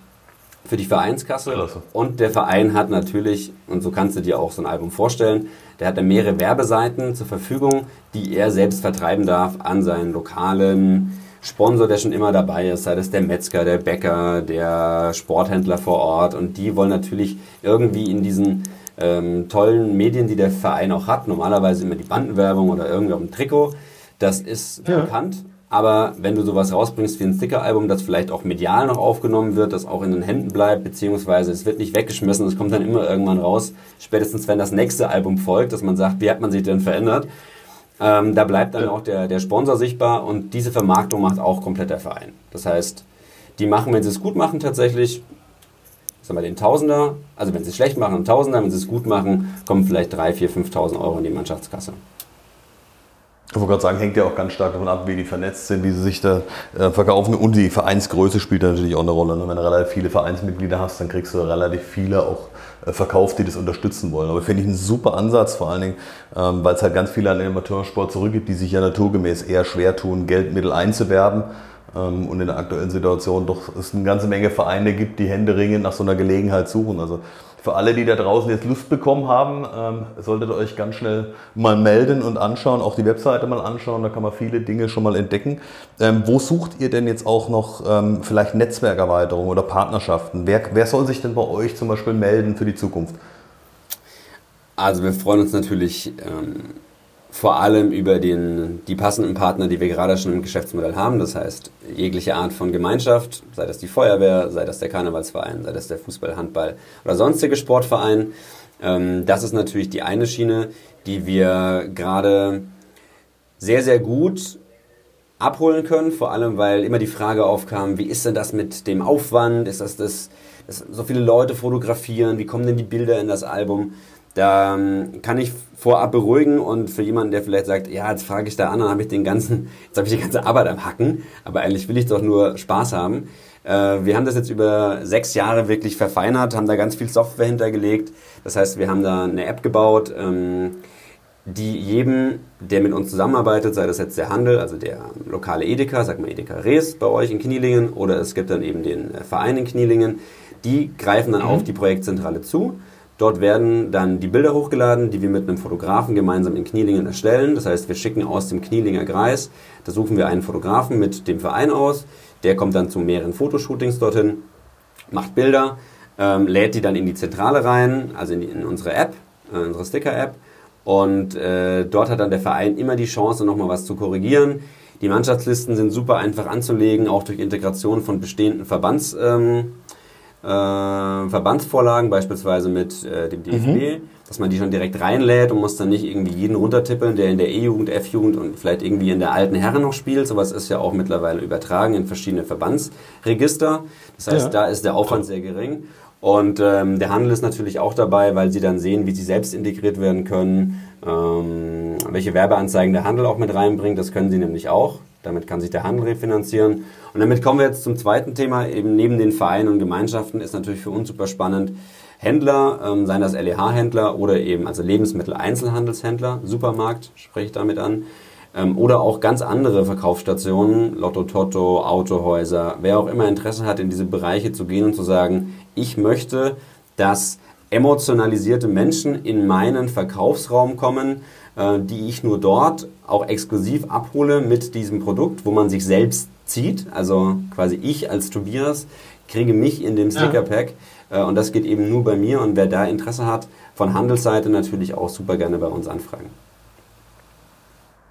für die Vereinskasse. Klasse. Und der Verein hat natürlich, und so kannst du dir auch so ein Album vorstellen, der hat da mehrere Werbeseiten zur Verfügung, die er selbst vertreiben darf an seinen lokalen Sponsor, der schon immer dabei ist, sei das der Metzger, der Bäcker, der Sporthändler vor Ort. Und die wollen natürlich irgendwie in diesen ähm, tollen Medien, die der Verein auch hat, normalerweise immer die Bandenwerbung oder irgendwie auf dem Trikot, das ist ja. bekannt. Aber wenn du sowas rausbringst wie ein Sticker-Album, das vielleicht auch medial noch aufgenommen wird, das auch in den Händen bleibt, beziehungsweise es wird nicht weggeschmissen, es kommt dann immer irgendwann raus, spätestens wenn das nächste Album folgt, dass man sagt, wie hat man sich denn verändert? Ähm, da bleibt dann auch der, der Sponsor sichtbar und diese Vermarktung macht auch komplett der Verein. Das heißt, die machen, wenn sie es gut machen, tatsächlich, sagen wir den Tausender, also wenn sie es schlecht machen, einen Tausender, wenn sie es gut machen, kommen vielleicht 3, 4, 5.000 Euro in die Mannschaftskasse. Ich wollte gerade sagen, hängt ja auch ganz stark davon ab, wie die vernetzt sind, wie sie sich da äh, verkaufen. Und die Vereinsgröße spielt natürlich auch eine Rolle. Ne? Wenn du relativ viele Vereinsmitglieder hast, dann kriegst du relativ viele auch äh, verkauft, die das unterstützen wollen. Aber finde ich einen super Ansatz, vor allen Dingen, ähm, weil es halt ganz viele an den Amateursport zurückgibt, die sich ja naturgemäß eher schwer tun, Geldmittel einzuwerben. Ähm, und in der aktuellen Situation doch es eine ganze Menge Vereine gibt, die händeringend nach so einer Gelegenheit suchen. Also für alle, die da draußen jetzt Lust bekommen haben, ähm, solltet ihr euch ganz schnell mal melden und anschauen, auch die Webseite mal anschauen, da kann man viele Dinge schon mal entdecken. Ähm, wo sucht ihr denn jetzt auch noch vielleicht Netzwerkerweiterung oder Partnerschaften? Wer, wer soll sich denn bei euch zum Beispiel melden für die Zukunft? Also wir freuen uns natürlich ähm, vor allem über den, die passenden Partner, die wir gerade schon im Geschäftsmodell haben. Das heißt, jegliche Art von Gemeinschaft, sei das die Feuerwehr, sei das der Karnevalsverein, sei das der Fußball, Handball oder sonstige Sportverein. Ähm, das ist natürlich die eine Schiene, die wir gerade sehr, sehr gut abholen können. Vor allem, weil immer die Frage aufkam, wie ist denn das mit dem Aufwand? Ist das das, dass so viele Leute fotografieren? Wie kommen denn die Bilder in das Album? Da ähm, kann ich vorab beruhigen und für jemanden, der vielleicht sagt, ja, jetzt frage ich da an, dann habe ich den ganzen, jetzt habe ich die ganze Arbeit am Hacken, aber eigentlich will ich doch nur Spaß haben. Äh, wir haben das jetzt über sechs Jahre wirklich verfeinert, haben da ganz viel Software hintergelegt. Das heißt, wir haben da eine App gebaut, ähm, die jedem, der mit uns zusammenarbeitet, sei das jetzt der Handel, also der lokale Edeka, sag mal Edeka Rees bei euch in Knielingen oder es gibt dann eben den Verein in Knielingen, die greifen dann mhm. auf die Projektzentrale zu Dort werden dann die Bilder hochgeladen, die wir mit einem Fotografen gemeinsam in Knielingen erstellen. Das heißt, wir schicken aus dem Knielinger Kreis, da suchen wir einen Fotografen mit dem Verein aus. Der kommt dann zu mehreren Fotoshootings dorthin, macht Bilder, ähm, lädt die dann in die Zentrale rein, also in, die, in unsere App, äh, unsere Sticker-App. Und äh, dort hat dann der Verein immer die Chance, nochmal was zu korrigieren. Die Mannschaftslisten sind super einfach anzulegen, auch durch Integration von bestehenden Verbands. Ähm, äh, Verbandsvorlagen, beispielsweise mit äh, dem DFB, mhm. dass man die schon direkt reinlädt und muss dann nicht irgendwie jeden runtertippeln, der in der E-Jugend, F-Jugend und vielleicht irgendwie in der alten Herren noch spielt. Sowas ist ja auch mittlerweile übertragen in verschiedene Verbandsregister. Das heißt, ja. da ist der Aufwand sehr gering. Und ähm, der Handel ist natürlich auch dabei, weil sie dann sehen, wie sie selbst integriert werden können, ähm, welche Werbeanzeigen der Handel auch mit reinbringt. Das können sie nämlich auch. Damit kann sich der Handel refinanzieren. Und damit kommen wir jetzt zum zweiten Thema. Eben neben den Vereinen und Gemeinschaften ist natürlich für uns super spannend. Händler, ähm, seien das LEH-Händler oder eben also Lebensmittel-Einzelhandelshändler, Supermarkt spreche ich damit an, ähm, oder auch ganz andere Verkaufsstationen, Lotto Toto, Autohäuser, wer auch immer Interesse hat, in diese Bereiche zu gehen und zu sagen, ich möchte, dass emotionalisierte Menschen in meinen Verkaufsraum kommen, äh, die ich nur dort auch exklusiv abhole mit diesem Produkt, wo man sich selbst zieht. Also quasi ich als Tobias kriege mich in dem Stickerpack ja. Äh, und das geht eben nur bei mir und wer da Interesse hat, von Handelsseite natürlich auch super gerne bei uns anfragen.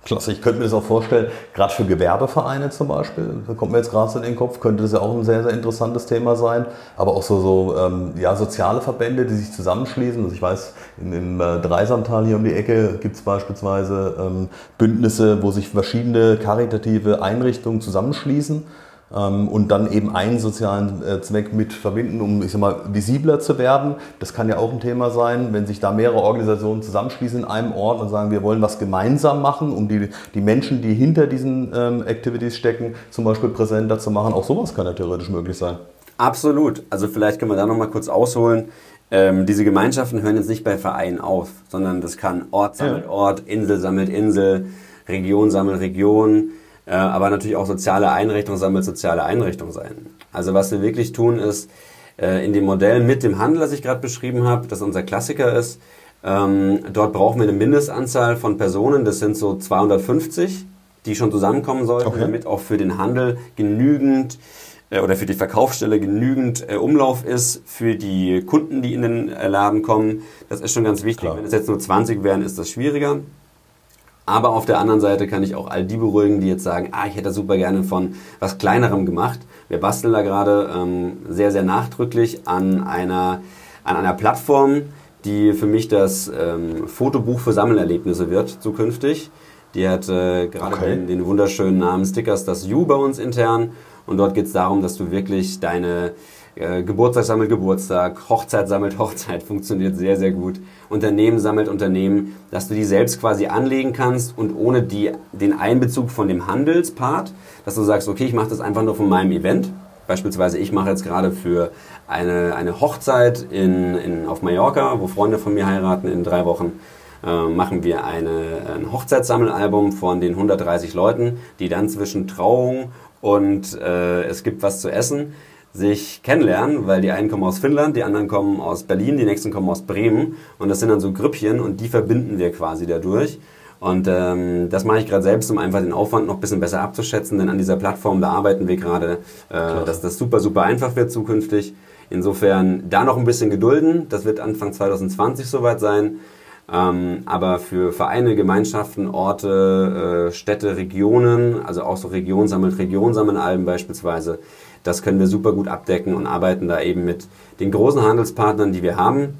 Klasse, ich könnte mir das auch vorstellen, gerade für Gewerbevereine zum Beispiel, da kommt mir jetzt gerade so in den Kopf, könnte das ja auch ein sehr, sehr interessantes Thema sein, aber auch so, so ähm, ja, soziale Verbände, die sich zusammenschließen. Also ich weiß, im, im äh, Dreisamtal hier um die Ecke gibt es beispielsweise ähm, Bündnisse, wo sich verschiedene karitative Einrichtungen zusammenschließen und dann eben einen sozialen äh, Zweck mit verbinden, um ich sag mal, visibler zu werden. Das kann ja auch ein Thema sein, wenn sich da mehrere Organisationen zusammenschließen in einem Ort und sagen, wir wollen was gemeinsam machen, um die, die Menschen, die hinter diesen ähm, Activities stecken, zum Beispiel präsenter zu machen. Auch sowas kann ja theoretisch möglich sein. Absolut. Also vielleicht können wir da nochmal kurz ausholen. Ähm, diese Gemeinschaften hören jetzt nicht bei Vereinen auf, sondern das kann Ort sammelt Ort, Insel sammelt Insel, Region sammelt Region äh, aber natürlich auch soziale Einrichtung sammelt soziale Einrichtung sein. Also was wir wirklich tun ist, äh, in dem Modell mit dem Handel, das ich gerade beschrieben habe, das unser Klassiker ist, ähm, dort brauchen wir eine Mindestanzahl von Personen, das sind so 250, die schon zusammenkommen sollten, okay. damit auch für den Handel genügend äh, oder für die Verkaufsstelle genügend äh, Umlauf ist für die Kunden, die in den äh, Laden kommen. Das ist schon ganz wichtig. Klar. Wenn es jetzt nur 20 wären, ist das schwieriger. Aber auf der anderen Seite kann ich auch all die beruhigen, die jetzt sagen, ah, ich hätte super gerne von was Kleinerem gemacht. Wir basteln da gerade ähm, sehr, sehr nachdrücklich an einer, an einer Plattform, die für mich das ähm, Fotobuch für Sammelerlebnisse wird zukünftig. Die hat äh, gerade okay. den, den, wunderschönen Namen Stickers das You bei uns intern. Und dort geht es darum, dass du wirklich deine äh, Geburtstag sammelt Geburtstag, Hochzeit sammelt Hochzeit, funktioniert sehr, sehr gut. Unternehmen sammelt Unternehmen, dass du die selbst quasi anlegen kannst und ohne die, den Einbezug von dem Handelspart, dass du sagst, okay, ich mache das einfach nur von meinem Event. Beispielsweise, ich mache jetzt gerade für eine, eine Hochzeit in, in, auf Mallorca, wo Freunde von mir heiraten in drei Wochen. Äh, machen wir eine, ein Hochzeitssammelalbum von den 130 Leuten, die dann zwischen Trauung und äh, es gibt was zu essen sich kennenlernen, weil die einen kommen aus Finnland, die anderen kommen aus Berlin, die nächsten kommen aus Bremen und das sind dann so Grüppchen und die verbinden wir quasi dadurch. Und ähm, das mache ich gerade selbst, um einfach den Aufwand noch ein bisschen besser abzuschätzen, denn an dieser Plattform, da arbeiten wir gerade, äh, dass das super, super einfach wird zukünftig. Insofern da noch ein bisschen gedulden, das wird Anfang 2020 soweit sein. Ähm, aber für Vereine, Gemeinschaften, Orte, äh, Städte, Regionen, also auch so Region sammelt Region sammeln Alben beispielsweise, das können wir super gut abdecken und arbeiten da eben mit den großen Handelspartnern, die wir haben,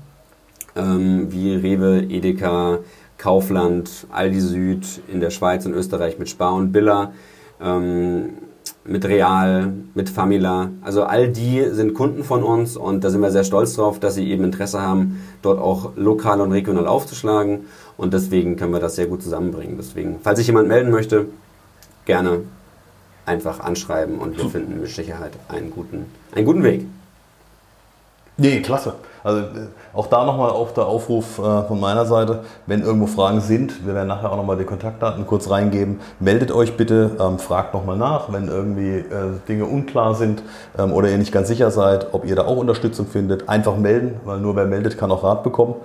ähm, wie Rewe, Edeka, Kaufland, Aldi Süd in der Schweiz und Österreich mit Spar und Billa, ähm, mit Real, mit Famila. Also all die sind Kunden von uns und da sind wir sehr stolz drauf, dass sie eben Interesse haben, dort auch lokal und regional aufzuschlagen und deswegen können wir das sehr gut zusammenbringen. Deswegen, falls sich jemand melden möchte, gerne einfach anschreiben und wir finden mit Sicherheit einen guten, einen guten Weg. Nee, klasse. Also äh, auch da nochmal auf der Aufruf äh, von meiner Seite, wenn irgendwo Fragen sind, wir werden nachher auch nochmal die Kontaktdaten kurz reingeben, meldet euch bitte, ähm, fragt nochmal nach, wenn irgendwie äh, Dinge unklar sind ähm, oder ihr nicht ganz sicher seid, ob ihr da auch Unterstützung findet, einfach melden, weil nur wer meldet, kann auch Rat bekommen.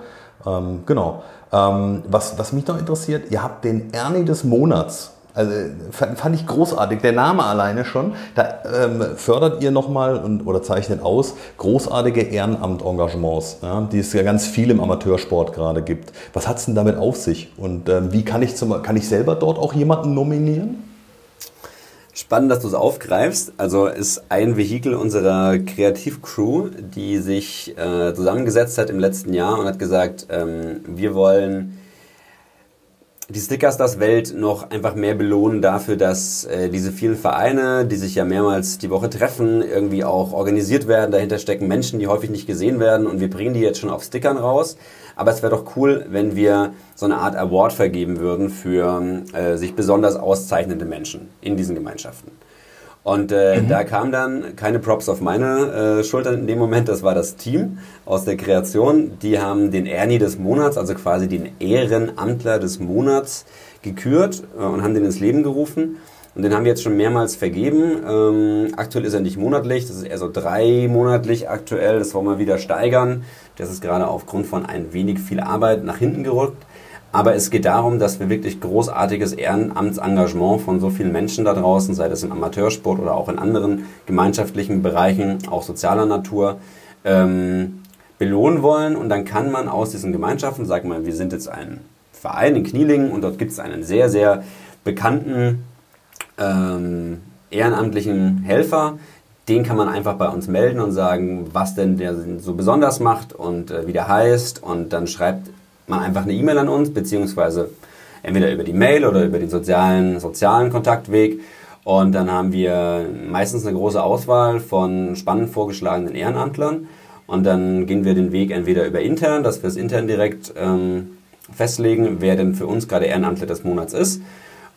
Ähm, genau. Was, was mich noch interessiert, ihr habt den Ernie des Monats also fand ich großartig. Der Name alleine schon. Da ähm, fördert ihr nochmal oder zeichnet aus großartige Ehrenamt-Engagements, ja, die es ja ganz viel im Amateursport gerade gibt. Was hat es denn damit auf sich? Und ähm, wie kann ich, zum, kann ich selber dort auch jemanden nominieren? Spannend, dass du es aufgreifst. Also ist ein Vehikel unserer Kreativcrew, die sich äh, zusammengesetzt hat im letzten Jahr und hat gesagt, ähm, wir wollen die Stickers das Welt noch einfach mehr belohnen dafür, dass äh, diese vielen Vereine, die sich ja mehrmals die Woche treffen, irgendwie auch organisiert werden. Dahinter stecken Menschen, die häufig nicht gesehen werden und wir bringen die jetzt schon auf Stickern raus. Aber es wäre doch cool, wenn wir so eine Art Award vergeben würden für äh, sich besonders auszeichnende Menschen in diesen Gemeinschaften. Und äh, mhm. da kam dann keine Props auf meine äh, Schultern in dem Moment, das war das Team aus der Kreation. Die haben den Ernie des Monats, also quasi den Ehrenamtler des Monats gekürt äh, und haben den ins Leben gerufen. Und den haben wir jetzt schon mehrmals vergeben. Ähm, aktuell ist er nicht monatlich, das ist eher so drei monatlich aktuell. Das wollen wir wieder steigern. Das ist gerade aufgrund von ein wenig viel Arbeit nach hinten gerückt. Aber es geht darum, dass wir wirklich großartiges Ehrenamtsengagement von so vielen Menschen da draußen, sei das im Amateursport oder auch in anderen gemeinschaftlichen Bereichen, auch sozialer Natur, ähm, belohnen wollen. Und dann kann man aus diesen Gemeinschaften, sagen wir, wir sind jetzt ein Verein in Knielingen und dort gibt es einen sehr, sehr bekannten ähm, ehrenamtlichen Helfer, den kann man einfach bei uns melden und sagen, was denn der so besonders macht und äh, wie der heißt. Und dann schreibt man einfach eine E-Mail an uns, beziehungsweise entweder über die Mail oder über den sozialen, sozialen Kontaktweg. Und dann haben wir meistens eine große Auswahl von spannend vorgeschlagenen Ehrenamtlern. Und dann gehen wir den Weg entweder über intern, dass wir es intern direkt ähm, festlegen, wer denn für uns gerade Ehrenamtler des Monats ist.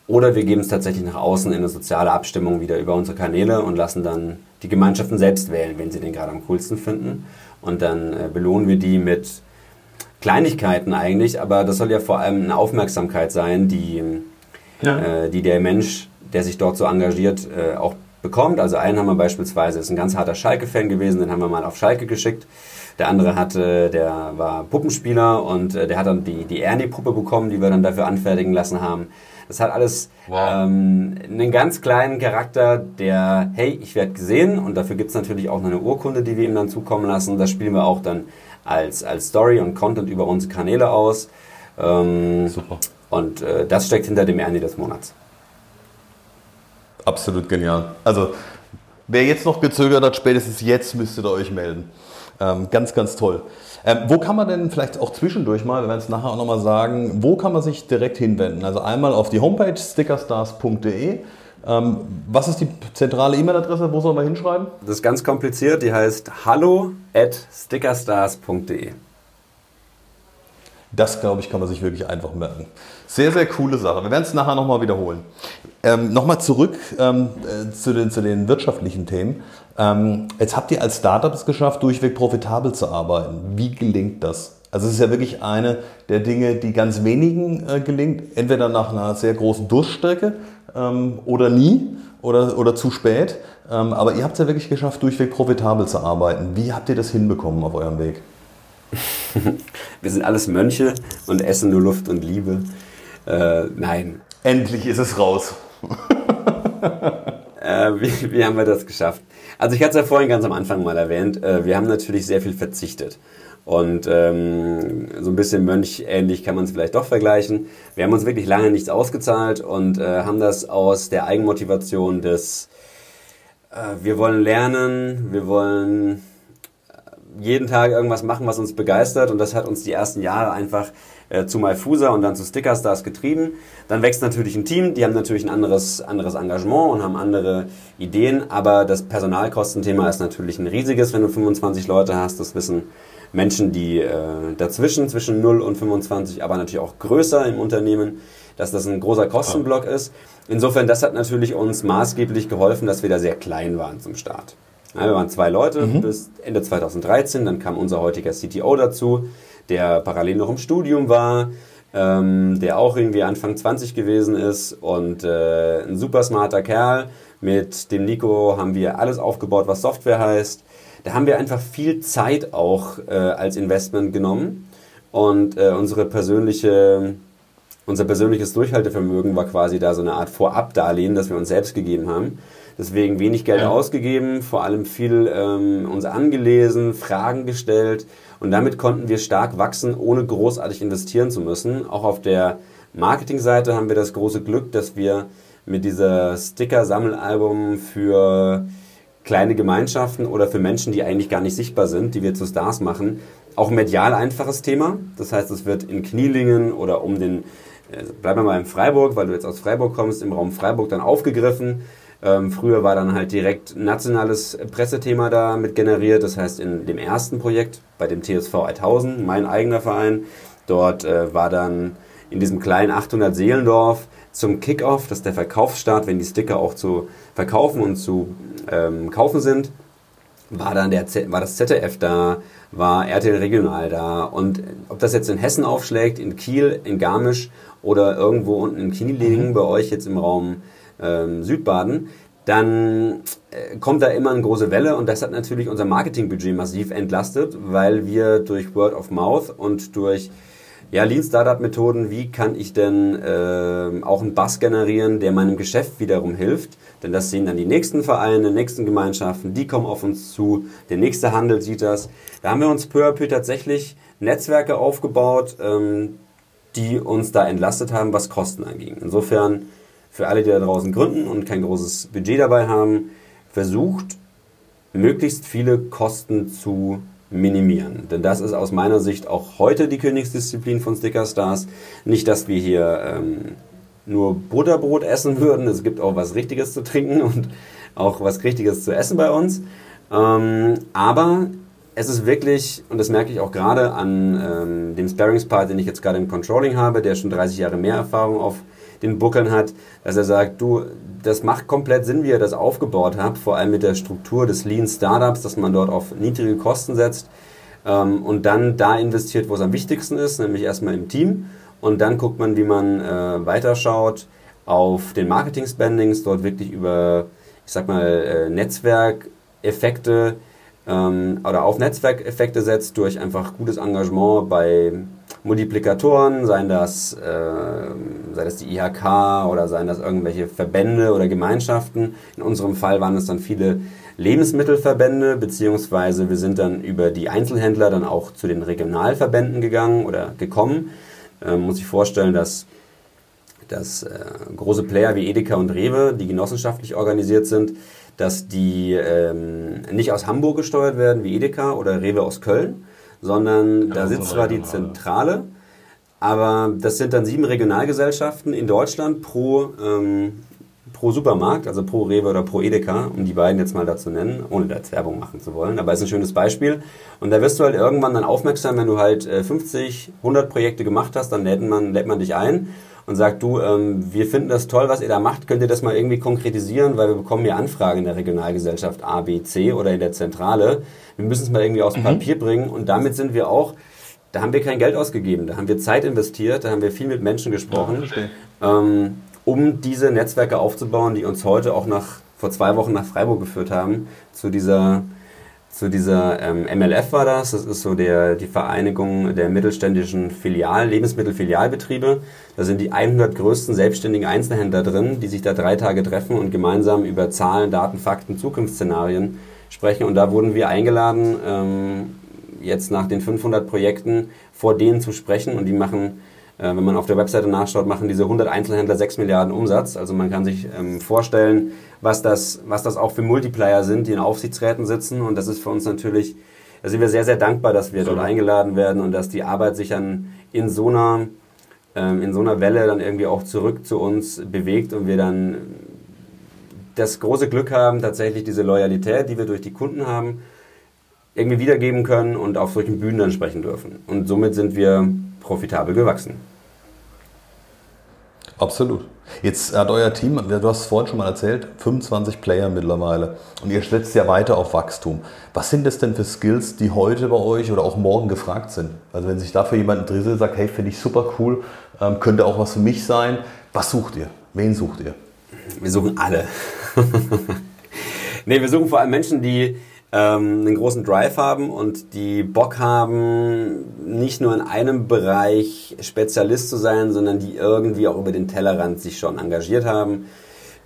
Oder wir geben es tatsächlich nach außen in eine soziale Abstimmung wieder über unsere Kanäle und lassen dann die Gemeinschaften selbst wählen, wenn sie den gerade am coolsten finden. Und dann äh, belohnen wir die mit Kleinigkeiten eigentlich, aber das soll ja vor allem eine Aufmerksamkeit sein, die, ja. äh, die der Mensch, der sich dort so engagiert, äh, auch bekommt. Also einen haben wir beispielsweise, ist ein ganz harter Schalke-Fan gewesen, den haben wir mal auf Schalke geschickt. Der andere hatte, der war Puppenspieler und äh, der hat dann die, die Ernie-Puppe bekommen, die wir dann dafür anfertigen lassen haben. Das hat alles wow. ähm, einen ganz kleinen Charakter, der, hey, ich werde gesehen und dafür gibt es natürlich auch noch eine Urkunde, die wir ihm dann zukommen lassen. Das spielen wir auch dann als, als Story und Content über unsere Kanäle aus. Ähm, Super. Und äh, das steckt hinter dem Ernie des Monats. Absolut genial. Also, wer jetzt noch gezögert hat, spätestens jetzt müsstet ihr euch melden. Ähm, ganz, ganz toll. Ähm, wo kann man denn vielleicht auch zwischendurch mal, wir werden es nachher auch nochmal sagen, wo kann man sich direkt hinwenden? Also einmal auf die Homepage stickerstars.de ähm, was ist die zentrale E-Mail-Adresse? Wo sollen wir hinschreiben? Das ist ganz kompliziert. Die heißt hallo at stickerstars.de. Das, glaube ich, kann man sich wirklich einfach merken. Sehr, sehr coole Sache. Wir werden es nachher nochmal wiederholen. Ähm, nochmal zurück ähm, äh, zu, den, zu den wirtschaftlichen Themen. Ähm, jetzt habt ihr als Startup es geschafft, durchweg profitabel zu arbeiten. Wie gelingt das? Also es ist ja wirklich eine der Dinge, die ganz wenigen äh, gelingt. Entweder nach einer sehr großen Durststrecke ähm, oder nie oder, oder zu spät. Ähm, aber ihr habt es ja wirklich geschafft, durchweg profitabel zu arbeiten. Wie habt ihr das hinbekommen auf eurem Weg? Wir sind alles Mönche und essen nur Luft und Liebe. Äh, nein. Endlich ist es raus. äh, wie, wie, haben wir das geschafft? Also ich hatte es ja vorhin ganz am Anfang mal erwähnt. Äh, wir haben natürlich sehr viel verzichtet. Und ähm, so ein bisschen Mönch-ähnlich kann man es vielleicht doch vergleichen. Wir haben uns wirklich lange nichts ausgezahlt und äh, haben das aus der Eigenmotivation des, äh, wir wollen lernen, wir wollen äh, jeden Tag irgendwas machen, was uns begeistert und das hat uns die ersten Jahre einfach äh, zu MyFusa und dann zu Stickerstars getrieben. Dann wächst natürlich ein Team, die haben natürlich ein anderes, anderes Engagement und haben andere Ideen, aber das Personalkostenthema ist natürlich ein riesiges, wenn du 25 Leute hast, das wissen Menschen, die äh, dazwischen, zwischen 0 und 25, aber natürlich auch größer im Unternehmen, dass das ein großer Kostenblock ist. Insofern, das hat natürlich uns maßgeblich geholfen, dass wir da sehr klein waren zum Start. Ja, wir waren zwei Leute mhm. bis Ende 2013, dann kam unser heutiger CTO dazu, der parallel noch im Studium war, ähm, der auch irgendwie Anfang 20 gewesen ist und äh, ein super smarter Kerl. Mit dem Nico haben wir alles aufgebaut, was Software heißt. Da haben wir einfach viel Zeit auch äh, als Investment genommen und äh, unsere persönliche, unser persönliches Durchhaltevermögen war quasi da so eine Art Vorabdarlehen, das wir uns selbst gegeben haben. Deswegen wenig Geld ja. ausgegeben, vor allem viel ähm, uns angelesen, Fragen gestellt und damit konnten wir stark wachsen, ohne großartig investieren zu müssen. Auch auf der Marketingseite haben wir das große Glück, dass wir mit dieser Sticker-Sammelalbum für kleine Gemeinschaften oder für Menschen, die eigentlich gar nicht sichtbar sind, die wir zu Stars machen. Auch medial einfaches Thema. Das heißt, es wird in Knielingen oder um den, äh, bleiben wir mal in Freiburg, weil du jetzt aus Freiburg kommst, im Raum Freiburg dann aufgegriffen. Ähm, früher war dann halt direkt nationales Pressethema da mit generiert. Das heißt, in dem ersten Projekt bei dem TSV 1000, mein eigener Verein, dort äh, war dann in diesem kleinen 800 Seelendorf zum Kickoff, das ist der Verkaufsstart, wenn die Sticker auch zu verkaufen und zu ähm, kaufen sind, war dann der Z war das ZDF da, war RTL Regional da und ob das jetzt in Hessen aufschlägt, in Kiel, in Garmisch oder irgendwo unten in Knielingen mhm. bei euch jetzt im Raum ähm, Südbaden, dann äh, kommt da immer eine große Welle und das hat natürlich unser Marketingbudget massiv entlastet, weil wir durch Word of Mouth und durch ja, Lean Startup Methoden, wie kann ich denn äh, auch einen Bass generieren, der meinem Geschäft wiederum hilft? Denn das sehen dann die nächsten Vereine, die nächsten Gemeinschaften, die kommen auf uns zu, der nächste Handel sieht das. Da haben wir uns peu à peu tatsächlich Netzwerke aufgebaut, ähm, die uns da entlastet haben, was Kosten anging. Insofern für alle, die da draußen gründen und kein großes Budget dabei haben, versucht, möglichst viele Kosten zu minimieren. Denn das ist aus meiner Sicht auch heute die Königsdisziplin von Sticker Stars. Nicht, dass wir hier ähm, nur Butterbrot essen würden. Es gibt auch was Richtiges zu trinken und auch was Richtiges zu essen bei uns. Ähm, aber es ist wirklich, und das merke ich auch gerade an ähm, dem Sparringspart, den ich jetzt gerade im Controlling habe, der schon 30 Jahre mehr Erfahrung auf den Buckeln hat, dass er sagt, du, das macht komplett Sinn, wie ihr das aufgebaut habt, vor allem mit der Struktur des Lean Startups, dass man dort auf niedrige Kosten setzt ähm, und dann da investiert, wo es am wichtigsten ist, nämlich erstmal im Team. Und dann guckt man, wie man äh, weiterschaut auf den Marketing-Spendings, dort wirklich über, ich sag mal, äh, Netzwerkeffekte ähm, oder auf Netzwerkeffekte setzt durch einfach gutes Engagement bei Multiplikatoren, seien das, äh, sei das die IHK oder seien das irgendwelche Verbände oder Gemeinschaften. In unserem Fall waren es dann viele Lebensmittelverbände, beziehungsweise wir sind dann über die Einzelhändler dann auch zu den Regionalverbänden gegangen oder gekommen. Ähm, muss ich vorstellen, dass, dass äh, große Player wie Edeka und Rewe, die genossenschaftlich organisiert sind, dass die ähm, nicht aus Hamburg gesteuert werden wie Edeka oder Rewe aus Köln, sondern ja, da sitzt zwar die Zentrale, aber das sind dann sieben Regionalgesellschaften in Deutschland pro, ähm, pro Supermarkt, also pro Rewe oder pro Edeka, um die beiden jetzt mal dazu nennen, ohne da jetzt Werbung machen zu wollen, aber ist ein schönes Beispiel. Und da wirst du halt irgendwann dann aufmerksam, wenn du halt 50, äh, 100 Projekte gemacht hast, dann lädt man, lädt man dich ein und sagt, du, ähm, wir finden das toll, was ihr da macht, könnt ihr das mal irgendwie konkretisieren, weil wir bekommen ja Anfragen in der Regionalgesellschaft A, B, C oder in der Zentrale. Wir müssen es mal irgendwie aufs mhm. Papier bringen. Und damit sind wir auch, da haben wir kein Geld ausgegeben, da haben wir Zeit investiert, da haben wir viel mit Menschen gesprochen, ja, ähm, um diese Netzwerke aufzubauen, die uns heute auch nach, vor zwei Wochen nach Freiburg geführt haben, zu dieser zu dieser ähm, MLF war das. Das ist so der, die Vereinigung der mittelständischen Filial, Lebensmittelfilialbetriebe. Da sind die 100 größten selbstständigen Einzelhändler drin, die sich da drei Tage treffen und gemeinsam über Zahlen, Daten, Fakten, Zukunftsszenarien sprechen. Und da wurden wir eingeladen, ähm, jetzt nach den 500 Projekten vor denen zu sprechen. Und die machen wenn man auf der Webseite nachschaut, machen diese 100 Einzelhändler 6 Milliarden Umsatz. Also man kann sich ähm, vorstellen, was das, was das auch für Multiplayer sind, die in Aufsichtsräten sitzen. Und das ist für uns natürlich, da sind wir sehr, sehr dankbar, dass wir dort eingeladen werden und dass die Arbeit sich dann in so einer, ähm, in so einer Welle dann irgendwie auch zurück zu uns bewegt und wir dann das große Glück haben, tatsächlich diese Loyalität, die wir durch die Kunden haben, irgendwie wiedergeben können und auf solchen Bühnen dann sprechen dürfen. Und somit sind wir profitabel gewachsen. Absolut. Jetzt hat euer Team, du hast es vorhin schon mal erzählt, 25 Player mittlerweile. Und ihr setzt ja weiter auf Wachstum. Was sind das denn für Skills, die heute bei euch oder auch morgen gefragt sind? Also wenn sich dafür jemand interessiert, sagt, hey, finde ich super cool, ähm, könnte auch was für mich sein. Was sucht ihr? Wen sucht ihr? Wir suchen alle. nee, wir suchen vor allem Menschen, die ähm, einen großen Drive haben und die Bock haben, nicht nur in einem Bereich Spezialist zu sein, sondern die irgendwie auch über den Tellerrand sich schon engagiert haben,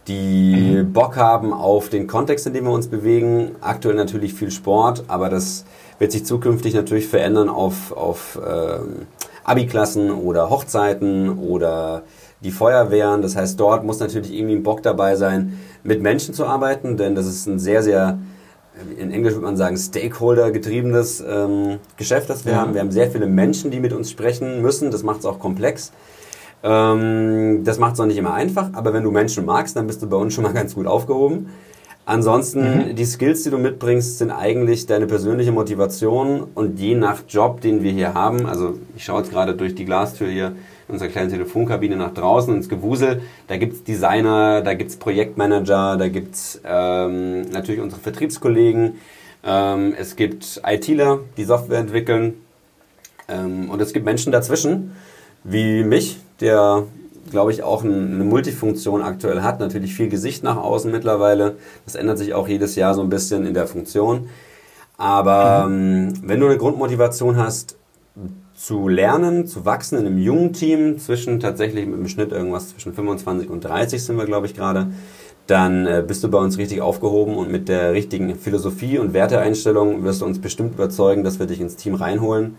die mhm. Bock haben auf den Kontext, in dem wir uns bewegen. Aktuell natürlich viel Sport, aber das wird sich zukünftig natürlich verändern auf, auf ähm, Abi-Klassen oder Hochzeiten oder die Feuerwehren. Das heißt, dort muss natürlich irgendwie ein Bock dabei sein, mit Menschen zu arbeiten, denn das ist ein sehr, sehr in Englisch würde man sagen, Stakeholder-getriebenes ähm, Geschäft, das wir ja. haben. Wir haben sehr viele Menschen, die mit uns sprechen müssen. Das macht es auch komplex. Ähm, das macht es auch nicht immer einfach, aber wenn du Menschen magst, dann bist du bei uns schon mal ganz gut aufgehoben. Ansonsten, mhm. die Skills, die du mitbringst, sind eigentlich deine persönliche Motivation und je nach Job, den wir hier haben, also ich schaue jetzt gerade durch die Glastür hier, in unserer kleinen Telefonkabine nach draußen ins Gewusel. Da gibt's Designer, da gibt's Projektmanager, da gibt's ähm, natürlich unsere Vertriebskollegen, ähm, es gibt ITler, die Software entwickeln ähm, und es gibt Menschen dazwischen, wie mich, der glaube ich, auch eine Multifunktion aktuell hat. Natürlich viel Gesicht nach außen mittlerweile. Das ändert sich auch jedes Jahr so ein bisschen in der Funktion. Aber mhm. ähm, wenn du eine Grundmotivation hast, zu lernen, zu wachsen in einem jungen Team, zwischen tatsächlich dem Schnitt irgendwas zwischen 25 und 30 sind wir, glaube ich, gerade, dann äh, bist du bei uns richtig aufgehoben und mit der richtigen Philosophie und Werteeinstellung wirst du uns bestimmt überzeugen, dass wir dich ins Team reinholen.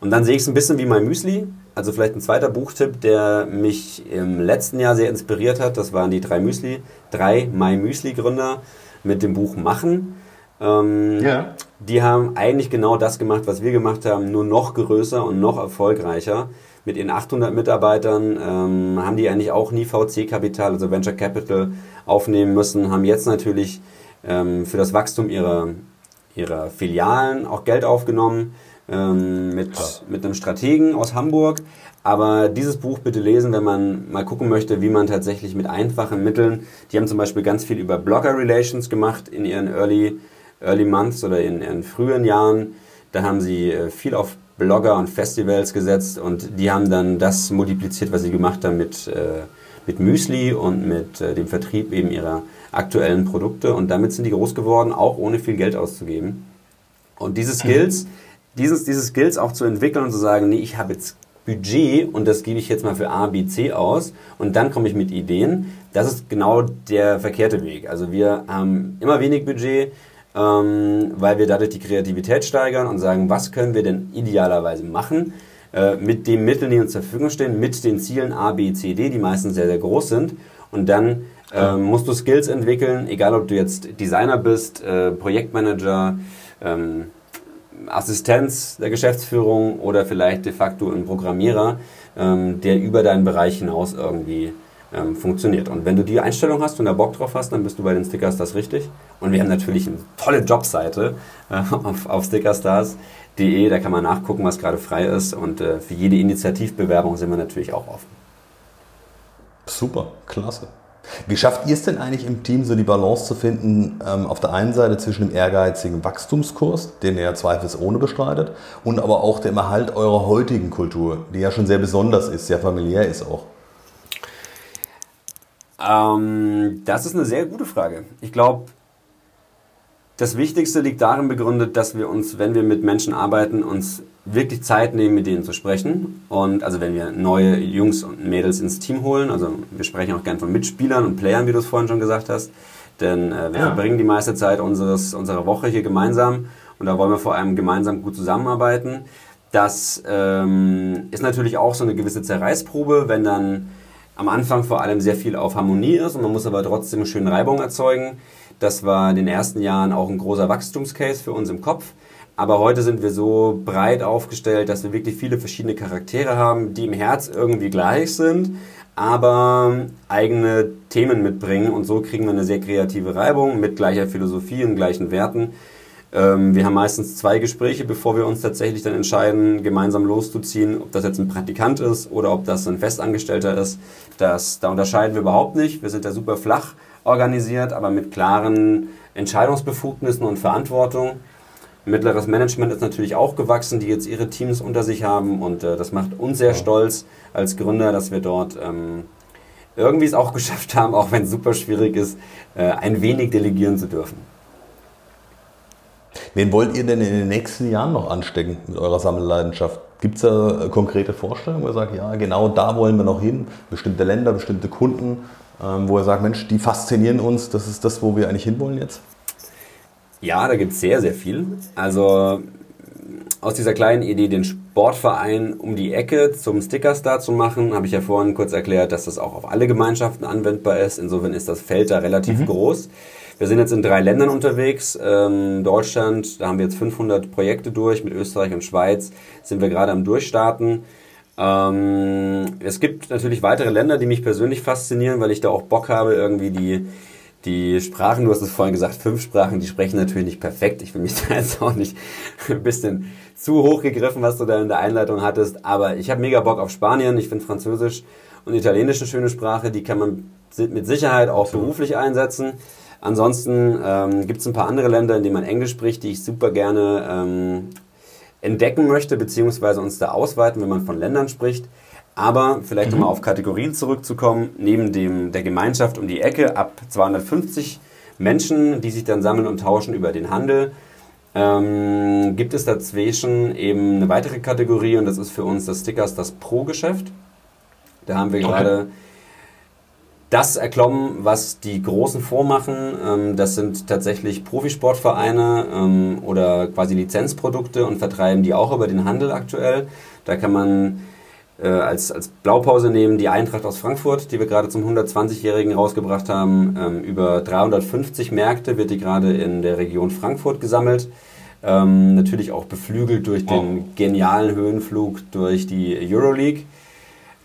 Und dann sehe ich es ein bisschen wie mein Müsli. Also vielleicht ein zweiter Buchtipp, der mich im letzten Jahr sehr inspiriert hat. Das waren die drei Müsli, drei My Müsli Gründer mit dem Buch Machen. Ähm, ja. Die haben eigentlich genau das gemacht, was wir gemacht haben, nur noch größer und noch erfolgreicher. Mit ihren 800 Mitarbeitern ähm, haben die eigentlich auch nie VC-Kapital, also Venture Capital, aufnehmen müssen, haben jetzt natürlich ähm, für das Wachstum ihrer, ihrer Filialen auch Geld aufgenommen ähm, mit, mit einem Strategen aus Hamburg. Aber dieses Buch bitte lesen, wenn man mal gucken möchte, wie man tatsächlich mit einfachen Mitteln, die haben zum Beispiel ganz viel über Blogger Relations gemacht in ihren Early Early Months oder in, in frühen Jahren. Da haben sie äh, viel auf Blogger und Festivals gesetzt und die haben dann das multipliziert, was sie gemacht haben mit, äh, mit Müsli und mit äh, dem Vertrieb eben ihrer aktuellen Produkte und damit sind die groß geworden, auch ohne viel Geld auszugeben. Und diese Skills, dieses, diese Skills auch zu entwickeln und zu sagen, nee, ich habe jetzt Budget und das gebe ich jetzt mal für A, B, C aus und dann komme ich mit Ideen. Das ist genau der verkehrte Weg. Also wir haben immer wenig Budget, ähm, weil wir dadurch die Kreativität steigern und sagen, was können wir denn idealerweise machen äh, mit den Mitteln, die uns zur Verfügung stehen, mit den Zielen A, B, C, D, die meistens sehr, sehr groß sind. Und dann äh, musst du Skills entwickeln, egal ob du jetzt Designer bist, äh, Projektmanager, ähm, Assistenz der Geschäftsführung oder vielleicht de facto ein Programmierer, ähm, der über deinen Bereich hinaus irgendwie ähm, funktioniert. Und wenn du die Einstellung hast und da Bock drauf hast, dann bist du bei den Stickers das richtig. Und wir haben natürlich eine tolle Jobseite äh, auf, auf stickerstars.de, da kann man nachgucken, was gerade frei ist. Und äh, für jede Initiativbewerbung sind wir natürlich auch offen. Super, klasse. Wie schafft ihr es denn eigentlich im Team, so die Balance zu finden, ähm, auf der einen Seite zwischen dem ehrgeizigen Wachstumskurs, den ihr ja zweifelsohne bestreitet, und aber auch dem Erhalt eurer heutigen Kultur, die ja schon sehr besonders ist, sehr familiär ist auch? Ähm, das ist eine sehr gute Frage. Ich glaube, das Wichtigste liegt darin begründet, dass wir uns, wenn wir mit Menschen arbeiten, uns wirklich Zeit nehmen, mit denen zu sprechen. Und also wenn wir neue Jungs und Mädels ins Team holen, also wir sprechen auch gern von Mitspielern und Playern, wie du es vorhin schon gesagt hast, denn äh, wir ja. verbringen die meiste Zeit unseres, unserer Woche hier gemeinsam und da wollen wir vor allem gemeinsam gut zusammenarbeiten. Das ähm, ist natürlich auch so eine gewisse Zerreißprobe, wenn dann am Anfang vor allem sehr viel auf Harmonie ist und man muss aber trotzdem schön Reibung erzeugen. Das war in den ersten Jahren auch ein großer Wachstumscase für uns im Kopf. Aber heute sind wir so breit aufgestellt, dass wir wirklich viele verschiedene Charaktere haben, die im Herz irgendwie gleich sind, aber eigene Themen mitbringen. Und so kriegen wir eine sehr kreative Reibung mit gleicher Philosophie und gleichen Werten. Ähm, wir haben meistens zwei Gespräche, bevor wir uns tatsächlich dann entscheiden, gemeinsam loszuziehen, ob das jetzt ein Praktikant ist oder ob das ein Festangestellter ist. Das, da unterscheiden wir überhaupt nicht. Wir sind da super flach organisiert, aber mit klaren Entscheidungsbefugnissen und Verantwortung. Mittleres Management ist natürlich auch gewachsen, die jetzt ihre Teams unter sich haben und äh, das macht uns sehr stolz als Gründer, dass wir dort ähm, irgendwie es auch geschafft haben, auch wenn es super schwierig ist, äh, ein wenig delegieren zu dürfen. Wen wollt ihr denn in den nächsten Jahren noch anstecken mit eurer Sammelleidenschaft? Gibt es da äh, konkrete Vorstellungen, wo ihr sagt, ja, genau da wollen wir noch hin? Bestimmte Länder, bestimmte Kunden, ähm, wo ihr sagt, Mensch, die faszinieren uns, das ist das, wo wir eigentlich hinwollen jetzt? Ja, da gibt es sehr, sehr viel. Also aus dieser kleinen Idee, den Sportverein um die Ecke zum Stickerstar zu machen, habe ich ja vorhin kurz erklärt, dass das auch auf alle Gemeinschaften anwendbar ist. Insofern ist das Feld da relativ mhm. groß. Wir sind jetzt in drei Ländern unterwegs. Ähm, Deutschland, da haben wir jetzt 500 Projekte durch. Mit Österreich und Schweiz sind wir gerade am Durchstarten. Ähm, es gibt natürlich weitere Länder, die mich persönlich faszinieren, weil ich da auch Bock habe, irgendwie die, Die Sprachen, du hast es vorhin gesagt, fünf Sprachen, die sprechen natürlich nicht perfekt. Ich will mich da jetzt auch nicht ein bisschen zu hoch gegriffen, was du da in der Einleitung hattest. Aber ich habe mega Bock auf Spanien. Ich finde Französisch und Italienisch eine schöne Sprache. Die kann man mit Sicherheit auch beruflich einsetzen. Ansonsten ähm, gibt es ein paar andere Länder, in denen man Englisch spricht, die ich super gerne ähm, entdecken möchte, beziehungsweise uns da ausweiten, wenn man von Ländern spricht. Aber vielleicht mhm. um mal auf Kategorien zurückzukommen, neben dem, der Gemeinschaft um die Ecke ab 250 Menschen, die sich dann sammeln und tauschen über den Handel, ähm, gibt es dazwischen eben eine weitere Kategorie und das ist für uns das Stickers das Pro-Geschäft. Da haben wir okay. gerade das erklommen, was die Großen vormachen. Ähm, das sind tatsächlich Profisportvereine ähm, oder quasi Lizenzprodukte und vertreiben die auch über den Handel aktuell. Da kann man äh, als, als Blaupause nehmen die Eintracht aus Frankfurt, die wir gerade zum 120-Jährigen rausgebracht haben. Ähm, über 350 Märkte wird die gerade in der Region Frankfurt gesammelt. Natürlich auch beflügelt durch den genialen Höhenflug durch die Euroleague.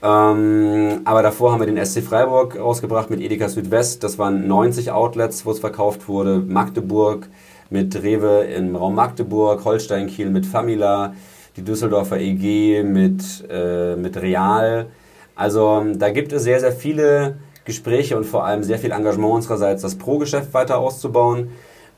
Ähm, aber davor haben wir den SC Freiburg rausgebracht mit Edeka Südwest. Das waren 90 Outlets, wo es verkauft wurde. Magdeburg mit Rewe im Raum Magdeburg, Holstein Kiel mit Famila, die Düsseldorfer EG mit, äh, mit Real. Also da gibt es sehr, sehr viele Gespräche und vor allem sehr viel Engagement unsererseits, das Pro-Geschäft weiter auszubauen.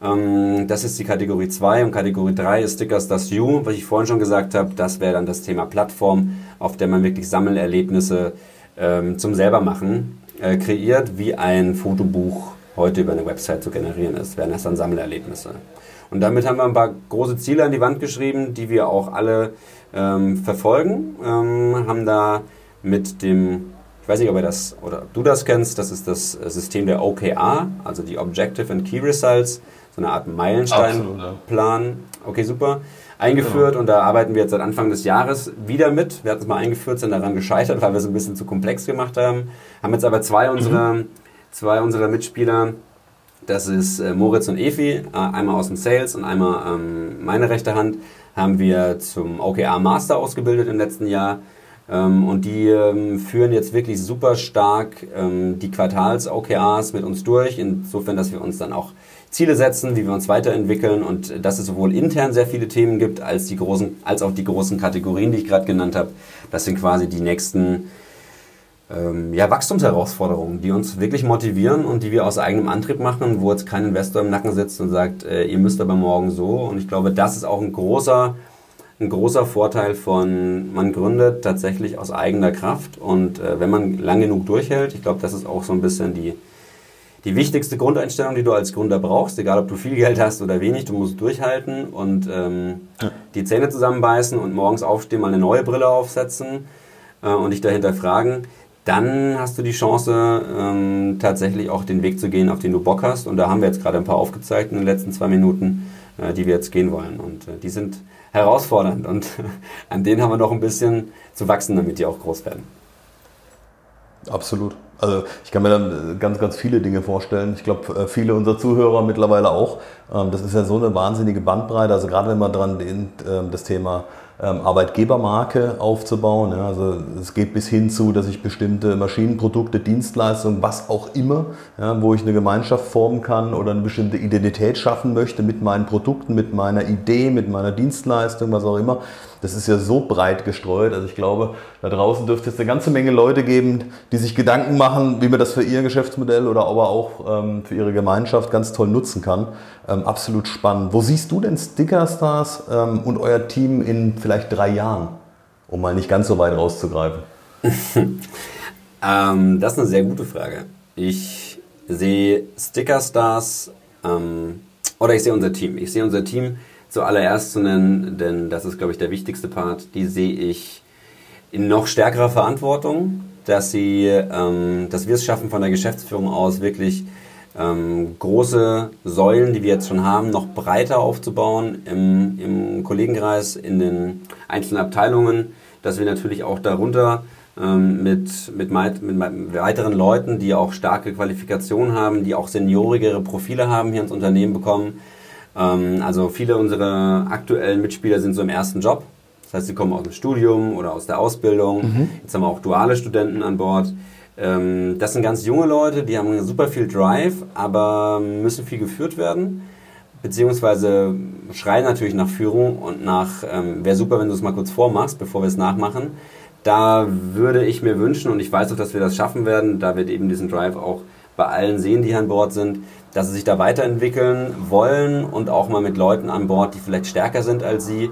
Ähm, das ist die Kategorie 2 und Kategorie 3 ist Stickers das You, was ich vorhin schon gesagt habe. Das wäre dann das Thema Plattform, auf der man wirklich Sammelerlebnisse ähm, zum selbermachen äh, kreiert, wie ein Fotobuch heute über eine Website zu generieren ist, wären das dann Sammelerlebnisse. Und damit haben wir ein paar große Ziele an die Wand geschrieben, die wir auch alle ähm, verfolgen. Ähm, haben da mit dem, ich weiß nicht, ob ihr das oder du das kennst, das ist das System der OKR, also die Objective and Key Results so eine Art Meilensteinplan. Okay, super. Eingeführt genau. und da arbeiten wir jetzt seit Anfang des Jahres wieder mit. Wir hatten es mal eingeführt, sind daran gescheitert, weil wir es ein bisschen zu komplex gemacht haben. Haben jetzt aber zwei unserer, mhm. zwei unserer Mitspieler, das ist äh, Moritz und Efi, äh, einmal aus dem Sales und einmal ähm, meine rechte Hand, haben wir zum OKR Master ausgebildet im letzten Jahr. Ähm, und die ähm, führen jetzt wirklich super stark ähm, die Quartals-OKRs mit uns durch, insofern, dass wir uns dann auch Ziele setzen, wie wir uns weiterentwickeln und dass es sowohl intern sehr viele Themen gibt, als, die großen, als auch die großen Kategorien, die ich gerade genannt habe. Das sind quasi die nächsten ähm, ja, Wachstumsherausforderungen, die uns wirklich motivieren und die wir aus eigenem Antrieb machen, wo jetzt kein Investor im Nacken sitzt und sagt, äh, ihr müsst aber morgen so. Und ich glaube, das ist auch ein großer, ein großer Vorteil von, man gründet tatsächlich aus eigener Kraft und äh, wenn man lang genug durchhält, ich glaube, das ist auch so ein bisschen die, die wichtigste Grundeinstellung, die du als Gründer brauchst, egal ob du viel Geld hast oder wenig, du musst durchhalten und ähm, ja. die Zähne zusammenbeißen und morgens aufstehen, mal eine neue Brille aufsetzen äh, und dich dahinter fragen. Dann hast du die Chance, ähm, tatsächlich auch den Weg zu gehen, auf den du Bock hast. Und da haben wir jetzt gerade ein paar aufgezeigt in den letzten zwei Minuten, äh, die wir jetzt gehen wollen. Und äh, die sind herausfordernd und an denen haben wir noch ein bisschen zu wachsen, damit die auch groß werden. Absolut. Also ich kann mir dann ganz, ganz viele Dinge vorstellen. Ich glaube, äh, viele unserer Zuhörer mittlerweile auch. Ähm, das ist ja so eine wahnsinnige Bandbreite. Also gerade wenn man dran denkt, ähm, das Thema ähm, Arbeitgebermarke aufzubauen. Also es geht bis hin zu, dass ich bestimmte Maschinenprodukte, Dienstleistungen, was auch immer, wo ich eine Gemeinschaft formen kann oder eine bestimmte Identität schaffen möchte mit meinen Produkten, mit meiner Idee, mit meiner Dienstleistung, was auch immer. Das ist ja so breit gestreut. Also ich glaube, da draußen dürfte es eine ganze Menge Leute geben, die sich Gedanken machen, wie man das für ihr Geschäftsmodell oder aber auch ähm, für ihre Gemeinschaft ganz toll nutzen kann. Ähm, absolut spannend. Wo siehst du denn Stickerstars ähm, und euer Team in vielleicht drei Jahren, um mal nicht ganz so weit rauszugreifen? ähm, das ist eine sehr gute Frage. Ich sehe Stickerstars ähm, oder ich sehe unser Team. Ich sehe unser Team zuallererst zu nennen, denn das ist, glaube ich, der wichtigste Part. Die sehe ich in noch stärkerer Verantwortung, dass sie, ähm, dass wir es schaffen, von der Geschäftsführung aus wirklich ähm, große Säulen, die wir jetzt schon haben, noch breiter aufzubauen im, im Kollegenkreis, in den einzelnen Abteilungen, dass wir natürlich auch darunter ähm, mit, mit, mit weiteren Leuten, die auch starke Qualifikationen haben, die auch seniorigere Profile haben, hier ins Unternehmen bekommen. Ähm, also viele unserer aktuellen Mitspieler sind so im ersten Job. Das heißt, sie kommen aus dem Studium oder aus der Ausbildung. Mhm. Jetzt haben wir auch duale Studenten an Bord Ähm, das sind ganz junge Leute, die haben super viel Drive, aber müssen viel geführt werden. Beziehungsweise schreien natürlich nach Führung und nach, ähm, wäre super, wenn du es mal kurz vormachst, bevor wir es nachmachen. Da würde ich mir wünschen, und ich weiß auch, dass wir das schaffen werden, da wird eben diesen Drive auch bei allen sehen, die hier an Bord sind, dass sie sich da weiterentwickeln wollen und auch mal mit Leuten an Bord, die vielleicht stärker sind als sie,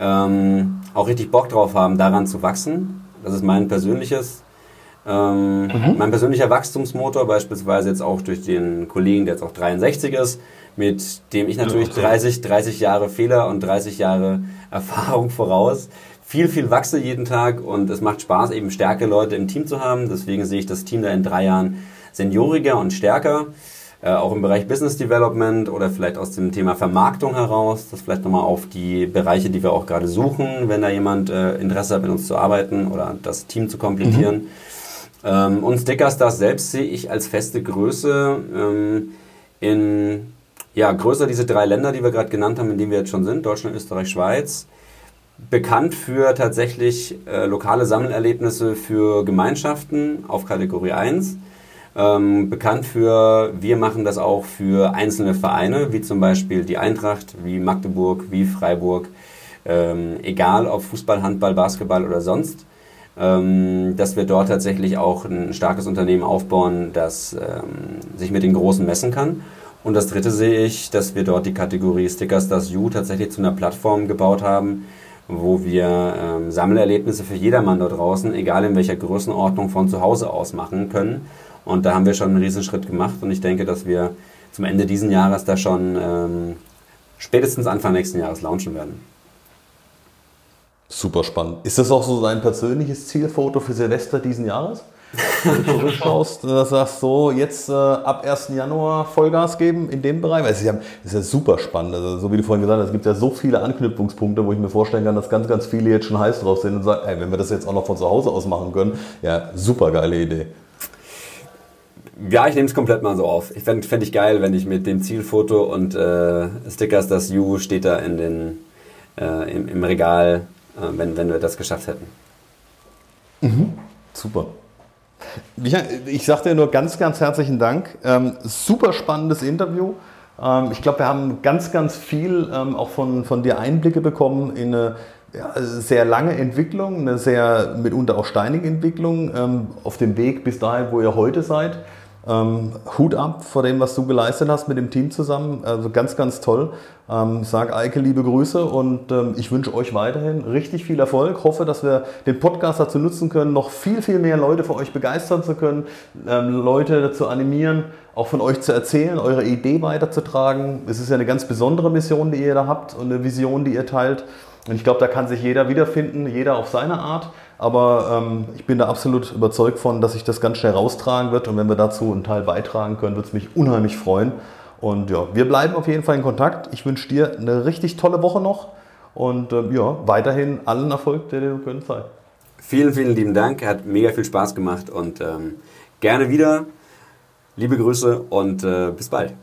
ähm, auch richtig Bock drauf haben, daran zu wachsen. Das ist mein persönliches, ähm, mhm. mein persönlicher Wachstumsmotor, beispielsweise jetzt auch durch den Kollegen, der jetzt auch 63 ist, mit dem ich natürlich 30, 30 Jahre Fehler und 30 Jahre Erfahrung voraus viel, viel wachse jeden Tag und es macht Spaß, eben starke Leute im Team zu haben. Deswegen sehe ich das Team da in drei Jahren senioriger und stärker. Äh, auch im Bereich Business Development oder vielleicht aus dem Thema Vermarktung heraus, das vielleicht nochmal auf die Bereiche, die wir auch gerade suchen, wenn da jemand äh, Interesse hat, mit uns zu arbeiten oder das Team zu komplettieren. Mhm. Ähm, und Stickerstars selbst sehe ich als feste Größe ähm, in, ja, größer diese drei Länder, die wir gerade genannt haben, in denen wir jetzt schon sind, Deutschland, Österreich, Schweiz. Bekannt für tatsächlich äh, lokale Sammelerlebnisse für Gemeinschaften auf Kategorie 1 ähm, bekannt für, wir machen das auch für einzelne Vereine, wie zum Beispiel die Eintracht, wie Magdeburg, wie Freiburg, ähm, egal ob Fußball, Handball, Basketball oder sonst, ähm, dass wir dort tatsächlich auch ein starkes Unternehmen aufbauen, das ähm, sich mit den Großen messen kann. Und das dritte sehe ich, dass wir dort die Kategorie Stickers das You tatsächlich zu einer Plattform gebaut haben, wo wir ähm, Sammelerlebnisse für jedermann dort draußen, egal in welcher Größenordnung, von zu Hause aus machen können und da haben wir schon einen Riesenschritt gemacht und ich denke, dass wir zum Ende dieses Jahres da schon ähm, spätestens Anfang nächsten Jahres launchen werden. Super spannend. Ist das auch so dein persönliches Zielfoto für Silvester diesen Jahres? Wenn du zurückschaust, äh, sagst so, jetzt äh, ab 1. Januar Vollgas geben in dem Bereich. Es ist, ja, ist ja super spannend. Also, so wie du vorhin gesagt hast, es gibt ja so viele Anknüpfungspunkte, wo ich mir vorstellen kann, dass ganz, ganz viele jetzt schon heiß drauf sind und sagen, ey, wenn wir das jetzt auch noch von zu Hause aus machen können, ja, super geile Idee. Ja, ich nehme es komplett mal so auf. Ich fände fänd ich geil, wenn ich mit dem Zielfoto und äh, Stickers, das You steht da in den, äh, im, im, Regal, äh, wenn, wenn wir das geschafft hätten. Mhm. Super. Ich, ich sage dir nur ganz, ganz herzlichen Dank. Ähm, super spannendes Interview. Ähm, ich glaube, wir haben ganz, ganz viel ähm, auch von, von dir Einblicke bekommen in eine ja, sehr lange Entwicklung, eine sehr mitunter auch steinige Entwicklung ähm, auf dem Weg bis dahin, wo ihr heute seid. Ähm, Hut ab vor dem, was du geleistet hast mit dem Team zusammen. Also ganz, ganz toll. Ähm, sag Eike liebe Grüße und ähm, ich wünsche euch weiterhin richtig viel Erfolg. Hoffe, dass wir den Podcast dazu nutzen können, noch viel, viel mehr Leute für euch begeistern zu können, ähm, Leute dazu animieren, auch von euch zu erzählen, eure Idee weiterzutragen. Es ist ja eine ganz besondere Mission, die ihr da habt und eine Vision, die ihr teilt. Und ich glaube, da kann sich jeder wiederfinden, jeder auf seine Art. Aber ähm, ich bin da absolut überzeugt von, dass sich das ganz schnell raustragen wird. Und wenn wir dazu einen Teil beitragen können, wird es mich unheimlich freuen. Und ja, wir bleiben auf jeden Fall in Kontakt. Ich wünsche dir eine richtig tolle Woche noch. Und ähm, ja, weiterhin allen Erfolg, der dir können sei. Vielen, vielen lieben Dank. Hat mega viel Spaß gemacht und ähm, gerne wieder. Liebe Grüße und äh, bis bald.